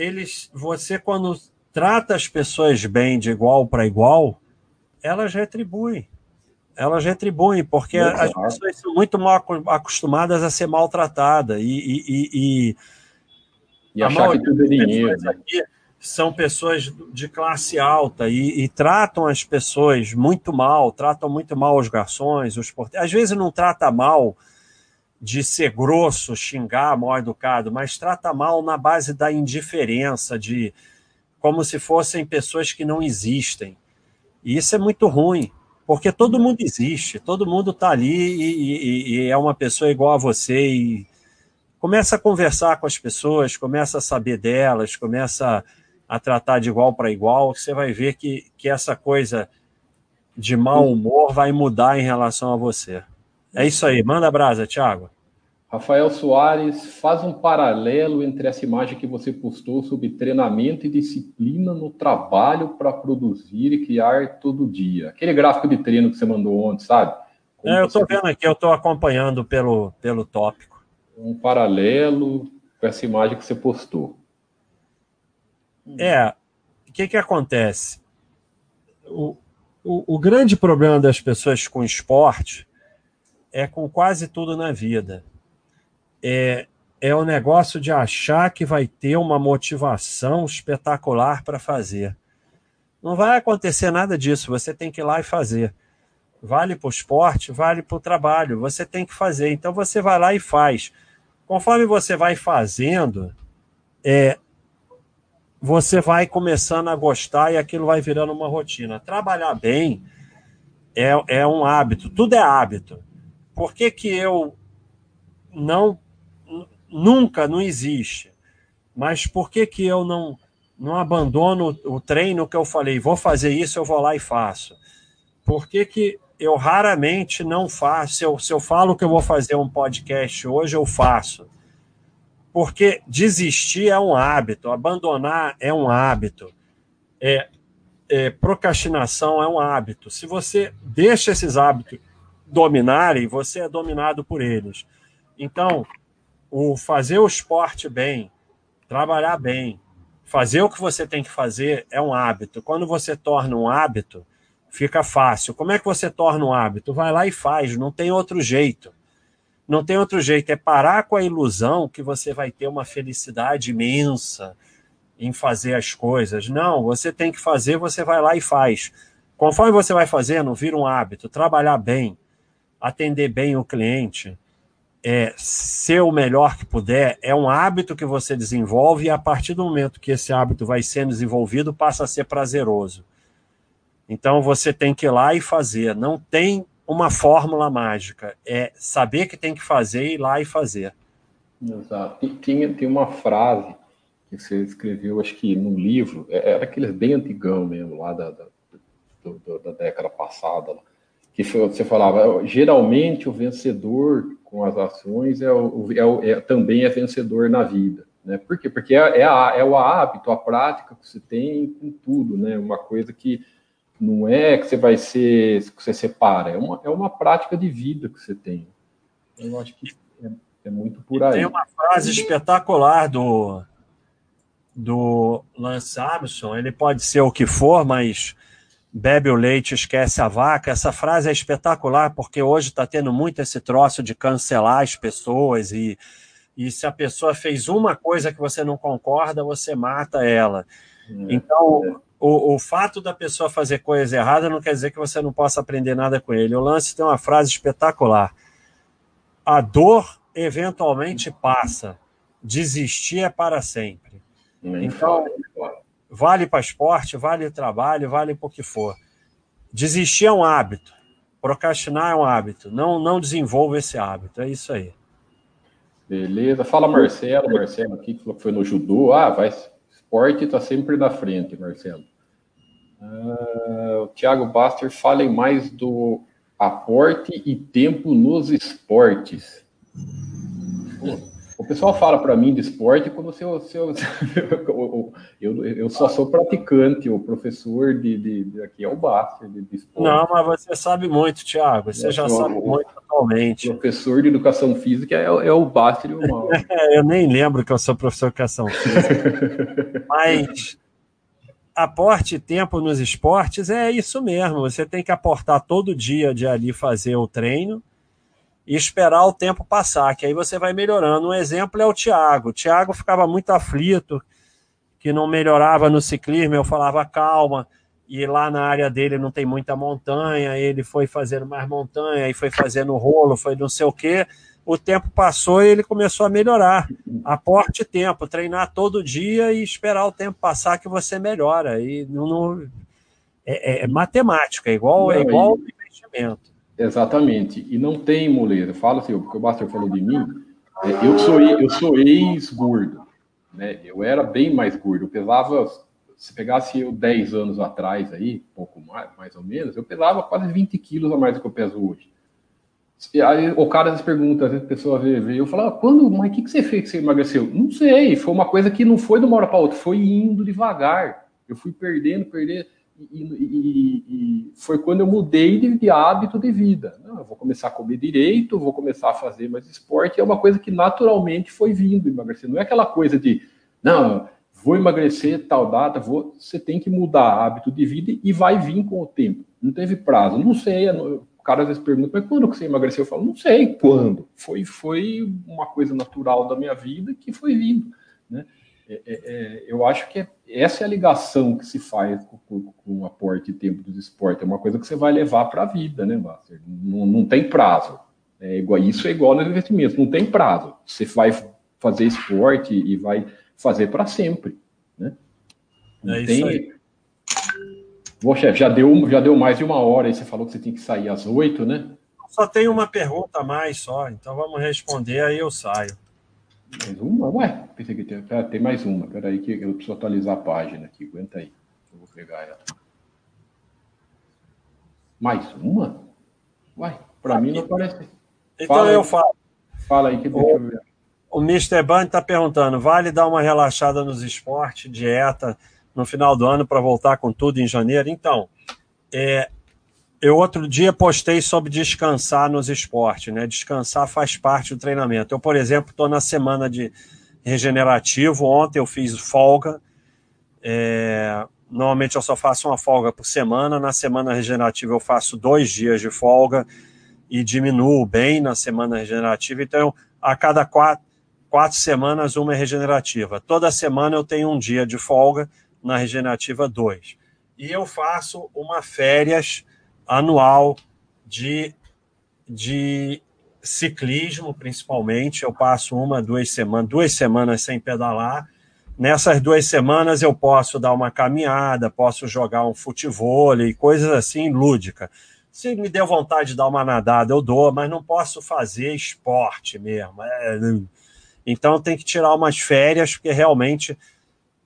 eles, você quando trata as pessoas bem de igual para igual, elas retribuem. Elas retribuem, porque é as pessoas são muito mal acostumadas a ser maltratadas. E, e, e, e, e achar que tudo é dinheiro. Né? Aqui são pessoas de classe alta e, e, tratam as pessoas muito mal, tratam muito mal os garçons, os porteiros. Às vezes não trata mal de ser grosso, xingar, mal educado, mas trata mal na base da indiferença, de como se fossem pessoas que não existem. E isso é muito ruim, porque todo mundo existe, todo mundo está ali e, e, e, é uma pessoa igual a você e começa a conversar com as pessoas, começa a saber delas, começa a, tratar de igual para igual, você vai ver que, que essa coisa de mau humor vai mudar em relação a você. É isso aí. Manda brasa, Thiago. Rafael Soares, faz um paralelo entre essa imagem que você postou sobre treinamento e disciplina no trabalho para produzir e criar todo dia. Aquele gráfico de treino que você mandou ontem, sabe? é, eu estou vendo aqui, eu estou acompanhando pelo, pelo tópico. Um paralelo com essa imagem que você postou. É, o que, que acontece? O, o, o grande problema das pessoas com esporte é com quase tudo na vida. É, é o negócio de achar que vai ter uma motivação espetacular para fazer. Não vai acontecer nada disso, você tem que ir lá e fazer. Vale para o esporte, vale para o trabalho, você tem que fazer. Então você vai lá e faz. Conforme você vai fazendo, é, você vai começando a gostar e aquilo vai virando uma rotina. Trabalhar bem é, é um hábito, tudo é hábito. Por que, que eu não nunca não existe? Mas por que, que eu não, não abandono o treino que eu falei, vou fazer isso, eu vou lá e faço? Por que, que eu raramente não faço? Se eu, se eu falo que eu vou fazer um podcast hoje, eu faço. Porque desistir é um hábito, abandonar é um hábito, é, é, procrastinação é um hábito. Se você deixa esses hábitos dominarem, você é dominado por eles. Então, o fazer o esporte bem, trabalhar bem, fazer o que você tem que fazer é um hábito. Quando você torna um hábito, fica fácil. Como é que você torna um hábito? Vai lá e faz, não tem outro jeito. Não tem outro jeito, é parar com a ilusão que você vai ter uma felicidade imensa em fazer as coisas. Não, você tem que fazer, você vai lá e faz. Conforme você vai fazendo, vira um hábito. Trabalhar bem, atender bem o cliente, é, ser o melhor que puder, é um hábito que você desenvolve e a partir do momento que esse hábito vai sendo desenvolvido, passa a ser prazeroso. Então você tem que ir lá e fazer. Não tem uma fórmula mágica. É saber que tem que fazer e ir lá e fazer. Exato. Tem, tem uma frase que você escreveu, acho que num livro, é, era aquele bem antigão mesmo, lá da, da, do, da década passada, que você falava, geralmente o vencedor com as ações é, o, é, o, é também é vencedor na vida. Né? Por quê? Porque é, é, a, é o hábito, a prática que você tem com tudo, né? Uma coisa que não é que você vai ser, que você separa, é uma, é uma prática de vida que você tem. Eu acho que é... É muito por aí. Tem uma frase espetacular do, do Lance Armstrong. Ele pode ser o que for, mas bebe o leite, esquece a vaca. Essa frase é espetacular porque hoje está tendo muito esse troço de cancelar as pessoas e, e se a pessoa fez uma coisa que você não concorda, você mata ela. É. Então, o, o fato da pessoa fazer coisa errada não quer dizer que você não possa aprender nada com ele. O Lance tem uma frase espetacular. A dor eventualmente passa. Desistir é para sempre. Então, vale para esporte, vale trabalho, vale para o que for. Desistir é um hábito. Procrastinar é um hábito. Não, não desenvolva esse hábito. É isso aí. Beleza. Fala Marcelo, Marcelo aqui que foi no judô. Ah, vai. Esporte está sempre na frente, Marcelo. Uh, o Thiago Baster falem mais do aporte e tempo nos esportes. O pessoal fala para mim de esporte como se eu, se eu, [LAUGHS] eu, eu, só sou praticante, o professor de, de, de aqui é o Baster de, de, esporte. Não, mas você sabe muito, Thiago. Você eu já sabe o, muito atualmente. Professor de educação física é, é o Baster e o [LAUGHS] Mauro. eu nem lembro que eu sou professor de educação física. [LAUGHS] mas aporte tempo nos esportes é isso mesmo. Você tem que aportar todo dia de ali fazer o treino e esperar o tempo passar, que aí você vai melhorando. Um exemplo é o Thiago. O Thiago ficava muito aflito, que não melhorava no ciclismo, eu falava calma, e lá na área dele não tem muita montanha, ele foi fazendo mais montanha, e foi fazendo rolo, foi não sei o quê. O tempo passou e ele começou a melhorar. Aporte tempo, treinar todo dia e esperar o tempo passar que você melhora. E não, não é, é, é matemática, é igual, não, é igual e... investimento. Exatamente. E não tem moleza. Fala assim, porque o Baster falou de mim, é, eu sou eu sou ex-gordo, né? Eu era bem mais gordo. Eu pesava, se pegasse eu 10 anos atrás aí, pouco mais, mais ou menos, eu pesava quase 20 quilos a mais do que eu peso hoje. Aí o cara se pergunta, às vezes a pessoa vê, vê eu falo, ah, quando, mas o que, que você fez que você emagreceu? Não sei, foi uma coisa que não foi de uma hora para outra, foi indo devagar. Eu fui perdendo, perdendo e, e, foi quando eu mudei de, de, hábito de vida. Não, eu vou começar a comer direito, vou começar a fazer mais esporte, é uma coisa que naturalmente foi vindo emagrecer. Não é aquela coisa de, não, vou emagrecer tal data, vou. Você tem que mudar hábito de vida e vai vir com o tempo. Não teve prazo. Não sei, o cara às vezes pergunta, mas quando que você emagreceu? Eu falo, não sei quando. Foi, foi uma coisa natural da minha vida que foi vindo. Né? É, é, é, eu acho que é, essa é a ligação que se faz com, com, com o aporte e tempo dos esportes. É uma coisa que você vai levar para a vida, né, Master? Não, não tem prazo. É igual, isso é igual nos investimentos, não tem prazo. Você vai fazer esporte e vai fazer para sempre. Né? Não é tem... aí. Bom, chefe, já deu, já deu mais de uma hora e você falou que você tem que sair às oito, né? Só tem uma pergunta a mais só, então vamos responder, aí eu saio. Mais uma? Ué, pensei que tem, ah, tem mais uma. Espera aí que eu preciso atualizar a página aqui. Aguenta aí. Eu vou pegar ela. Mais uma? Uai, para mim não parece. Então Fala eu aí. falo. Fala aí que deixa eu ver. O Mr. Band está perguntando: vale dar uma relaxada nos esportes, dieta, no final do ano para voltar com tudo em janeiro? Então, é, eu outro dia postei sobre descansar nos esportes, né? Descansar faz parte do treinamento. Eu, por exemplo, estou na semana de regenerativo. Ontem eu fiz folga. É... Normalmente eu só faço uma folga por semana. Na semana regenerativa eu faço dois dias de folga e diminuo bem na semana regenerativa. Então, a cada quatro, quatro semanas, uma é regenerativa. Toda semana eu tenho um dia de folga, na regenerativa, dois. E eu faço uma férias anual de, de ciclismo, principalmente. Eu passo uma, duas semanas, duas semanas sem pedalar. Nessas duas semanas eu posso dar uma caminhada, posso jogar um futebol e coisas assim lúdica. Se me der vontade de dar uma nadada, eu dou, mas não posso fazer esporte mesmo. É... Então tem que tirar umas férias, porque realmente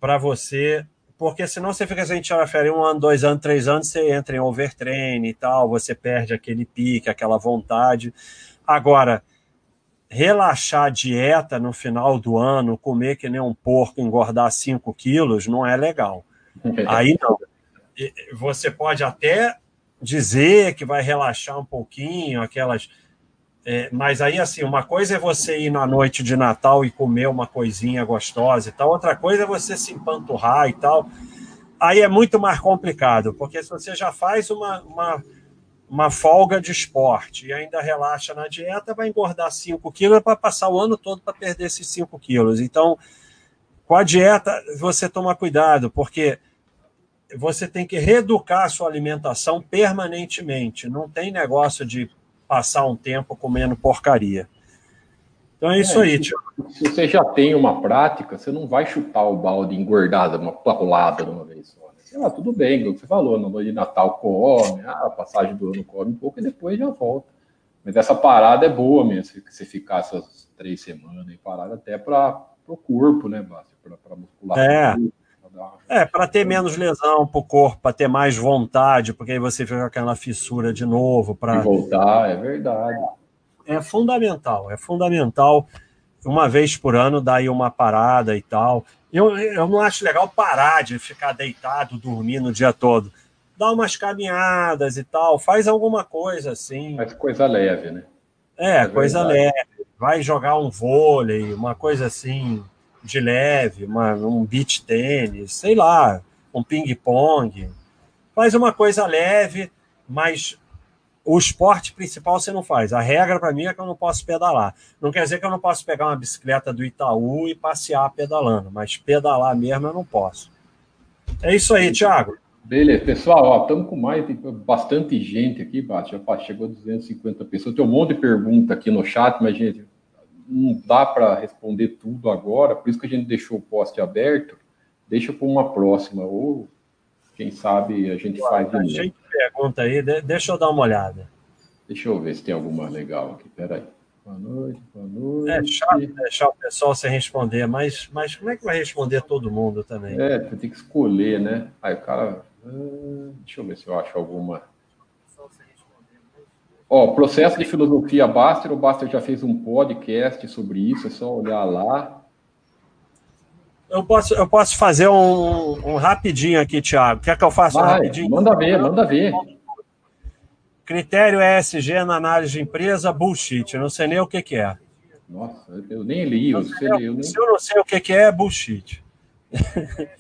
para você porque senão você fica sem tirar férias um ano, dois anos, três anos, você entra em overtraining e tal, você perde aquele pique, aquela vontade. Agora, relaxar a dieta no final do ano, comer que nem um porco, engordar 5 quilos, não é legal. Aí não. Você pode até dizer que vai relaxar um pouquinho, aquelas É, mas aí, assim, uma coisa é você ir na noite de Natal e comer uma coisinha gostosa e tal, outra coisa é você se empanturrar e tal. Aí é muito mais complicado, porque se você já faz uma, uma, uma folga de esporte e ainda relaxa na dieta, vai engordar 5 quilos para passar o ano todo para perder esses 5 quilos. Então, com a dieta, você toma cuidado, porque você tem que reeducar a sua alimentação permanentemente. Não tem negócio de passar um tempo comendo porcaria. Então é isso é, aí, tio. Se você já tem uma prática, você não vai chutar o balde engordada, uma paulada de uma vez só. Né? Sei lá, tudo bem, o que você falou, no noite de Natal come, ah, a passagem do ano come um pouco e depois já volta. Mas essa parada é boa mesmo, se você ficar essas três semanas e parada até para o corpo, né, Para muscular. É. É, para ter menos lesão para o corpo, para ter mais vontade, porque aí você fica com aquela fissura de novo. Para voltar, é verdade. É fundamental, é fundamental. Uma vez por ano dar aí uma parada e tal. Eu, eu não acho legal parar de ficar deitado, dormindo o dia todo. Dá umas caminhadas e tal, faz alguma coisa assim. Faz coisa leve, né? É, é coisa leve. Vai jogar um vôlei, uma coisa assim de leve, uma, um beach tênis, sei lá, um ping-pong. Faz uma coisa leve, mas o esporte principal você não faz. A regra para mim é que eu não posso pedalar. Não quer dizer que eu não posso pegar uma bicicleta do Itaú e passear pedalando, mas pedalar mesmo eu não posso. É isso aí, Thiago. Beleza, pessoal, estamos com mais, bastante gente aqui, Bate, já chegou 250 pessoas. Tem um monte de pergunta aqui no chat, mas, gente, não dá para responder tudo agora, por isso que a gente deixou o post aberto. Deixa para uma próxima, ou quem sabe a gente faz de novo. Gente pergunta aí, deixa eu dar uma olhada. Deixa eu ver se tem alguma legal aqui, peraí. Boa noite, boa noite. É chato deixar o pessoal sem responder, mas, mas como é que vai responder todo mundo também? É, você tem que escolher, né? Aí o cara. Ah, deixa eu ver se eu acho alguma. Ó, processo de filosofia Baster, o Baster já fez um podcast sobre isso, é só olhar lá. Eu posso, eu posso fazer um, um rapidinho aqui, Thiago. Quer que eu faça Vai, um rapidinho? Manda ver, manda ver. Critério ESG na análise de empresa, bullshit. Eu não sei nem o que, que é. Nossa, eu nem li. Eu se, eu, nem... se eu não sei o que, que é, é bullshit. [LAUGHS]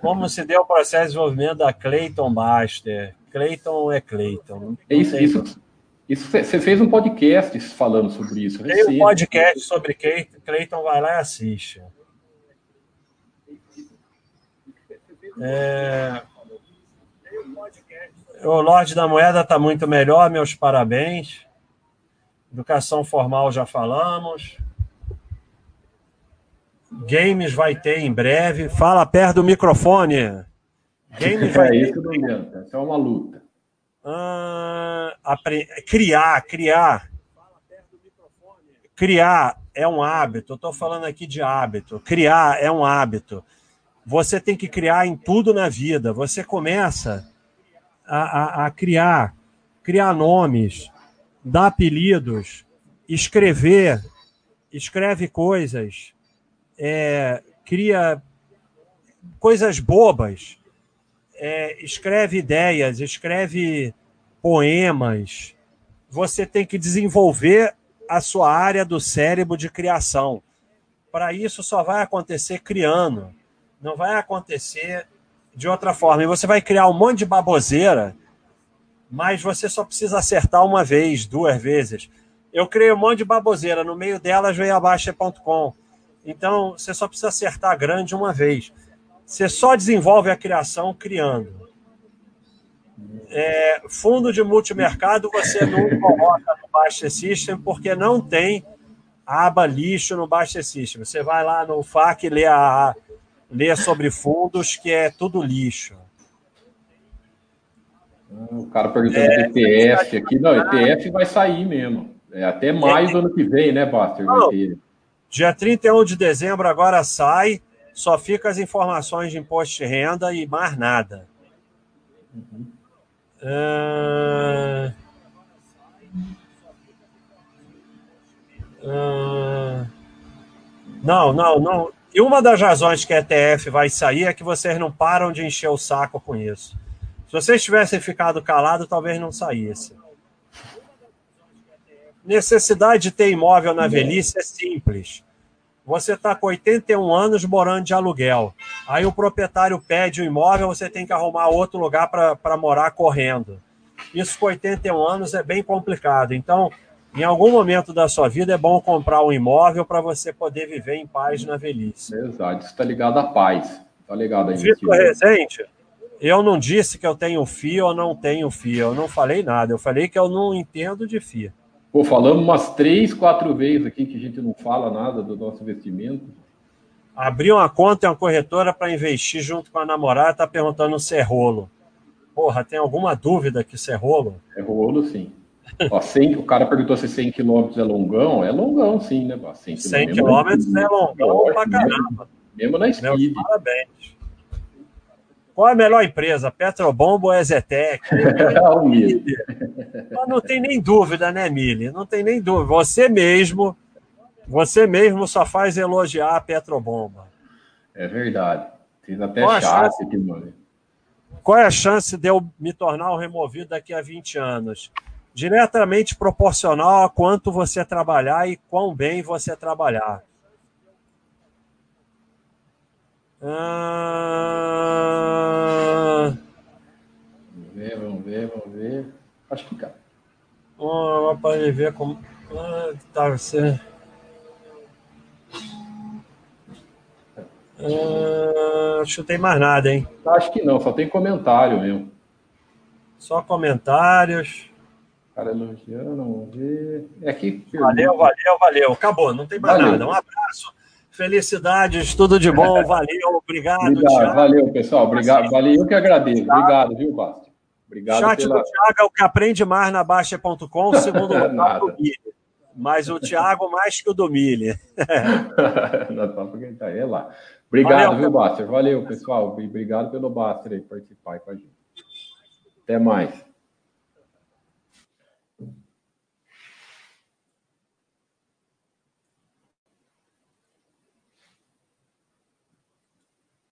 Como se deu o processo de desenvolvimento da Clayton Baster? Cleiton é Cleiton. É isso, isso, isso, você fez um podcast falando sobre isso. Tem um podcast sobre Cleiton, vai lá e assiste. É... O Lorde da Moeda está muito melhor, meus parabéns. Educação formal já falamos. Games vai ter em breve. Fala perto do microfone. Game vai é isso, não Isso é uma luta. Ah, apre... Criar, criar. Criar é um hábito. Eu estou falando aqui de hábito. Criar é um hábito. Você tem que criar em tudo na vida. Você começa a, a, a criar, criar nomes, dar apelidos, escrever, escreve coisas, é, cria coisas bobas é, escreve ideias, escreve poemas. Você tem que desenvolver a sua área do cérebro de criação. Para isso, só vai acontecer criando. Não vai acontecer de outra forma. E você vai criar um monte de baboseira, mas você só precisa acertar uma vez, duas vezes. Eu criei um monte de baboseira, no meio delas veio a Baixa.com. Então, você só precisa acertar grande uma vez. Você só desenvolve a criação criando. É, fundo de multimercado você não coloca no Baixa System porque não tem aba lixo no Baixa System. Você vai lá no FAQ e lê, a, lê sobre fundos, que é tudo lixo. O cara perguntando é, do ETF aqui. Não, ETF vai sair mesmo. É até mais do ano que vem, né, Baster? Não, dia 31 de dezembro agora sai só fica as informações de imposto de renda e mais nada. Uhum. Uh... Uh... Não, não, não. E uma das razões que a ETF vai sair é que vocês não param de encher o saco com isso. Se vocês tivessem ficado calados, talvez não saísse. Necessidade de ter imóvel na velhice é simples. Você está com 81 anos morando de aluguel. Aí o proprietário pede o imóvel, você tem que arrumar outro lugar para morar correndo. Isso com 81 anos é bem complicado. Então, em algum momento da sua vida é bom comprar um imóvel para você poder viver em paz na velhice. Exato, isso está ligado à paz. Está ligado a Vitor Rezende, eu não disse que eu tenho FIA ou não tenho FIA. Eu não falei nada. Eu falei que eu não entendo de FIA. Pô, falamos umas três, quatro vezes aqui que a gente não fala nada do nosso investimento. Abri uma conta em uma corretora para investir junto com a namorada, está perguntando se é rolo. Porra, tem alguma dúvida que isso é rolo? É rolo, sim. Ó, 100, o cara perguntou se 100 km é longão. É longão, sim, né? 100 km, 100 km é longão pra caramba. Mesmo na speed. parabéns. Qual é a melhor empresa? Petrobombo ou Ezetec? [LAUGHS] Mas não tem nem dúvida, né, Mili? Não tem nem dúvida. Você mesmo, você mesmo só faz elogiar a Petrobomba. É verdade. Fiz até Qual chance aqui, mano. Qual é a chance de eu me tornar um removido daqui a 20 anos? Diretamente proporcional a quanto você trabalhar e quão bem você trabalhar. Ah... Vamos ver, vamos ver, vamos ver. Acho que cai. Oh, para ver como. Ah, tá, você. Ah, acho que não tem mais nada, hein? Acho que não, só tem comentário mesmo. Só comentários. Cara elogiando, vamos ver. É aqui. Valeu, valeu, valeu. Acabou, não tem mais valeu. nada. Um abraço. Felicidades, tudo de bom, [LAUGHS] valeu, obrigado. obrigado valeu, pessoal, obrigado, valeu, eu que agradeço, obrigado, viu, Basta? Obrigado Chat pela... do Thiago é o que aprende mais na Baixa.com, [LAUGHS] segundo lugar do Mili. Mas o Thiago mais que o do Mili. tá aí lá. Obrigado, valeu, viu, Baster? Valeu, pessoal. Obrigado pelo Baster aí participar com a gente. Até mais.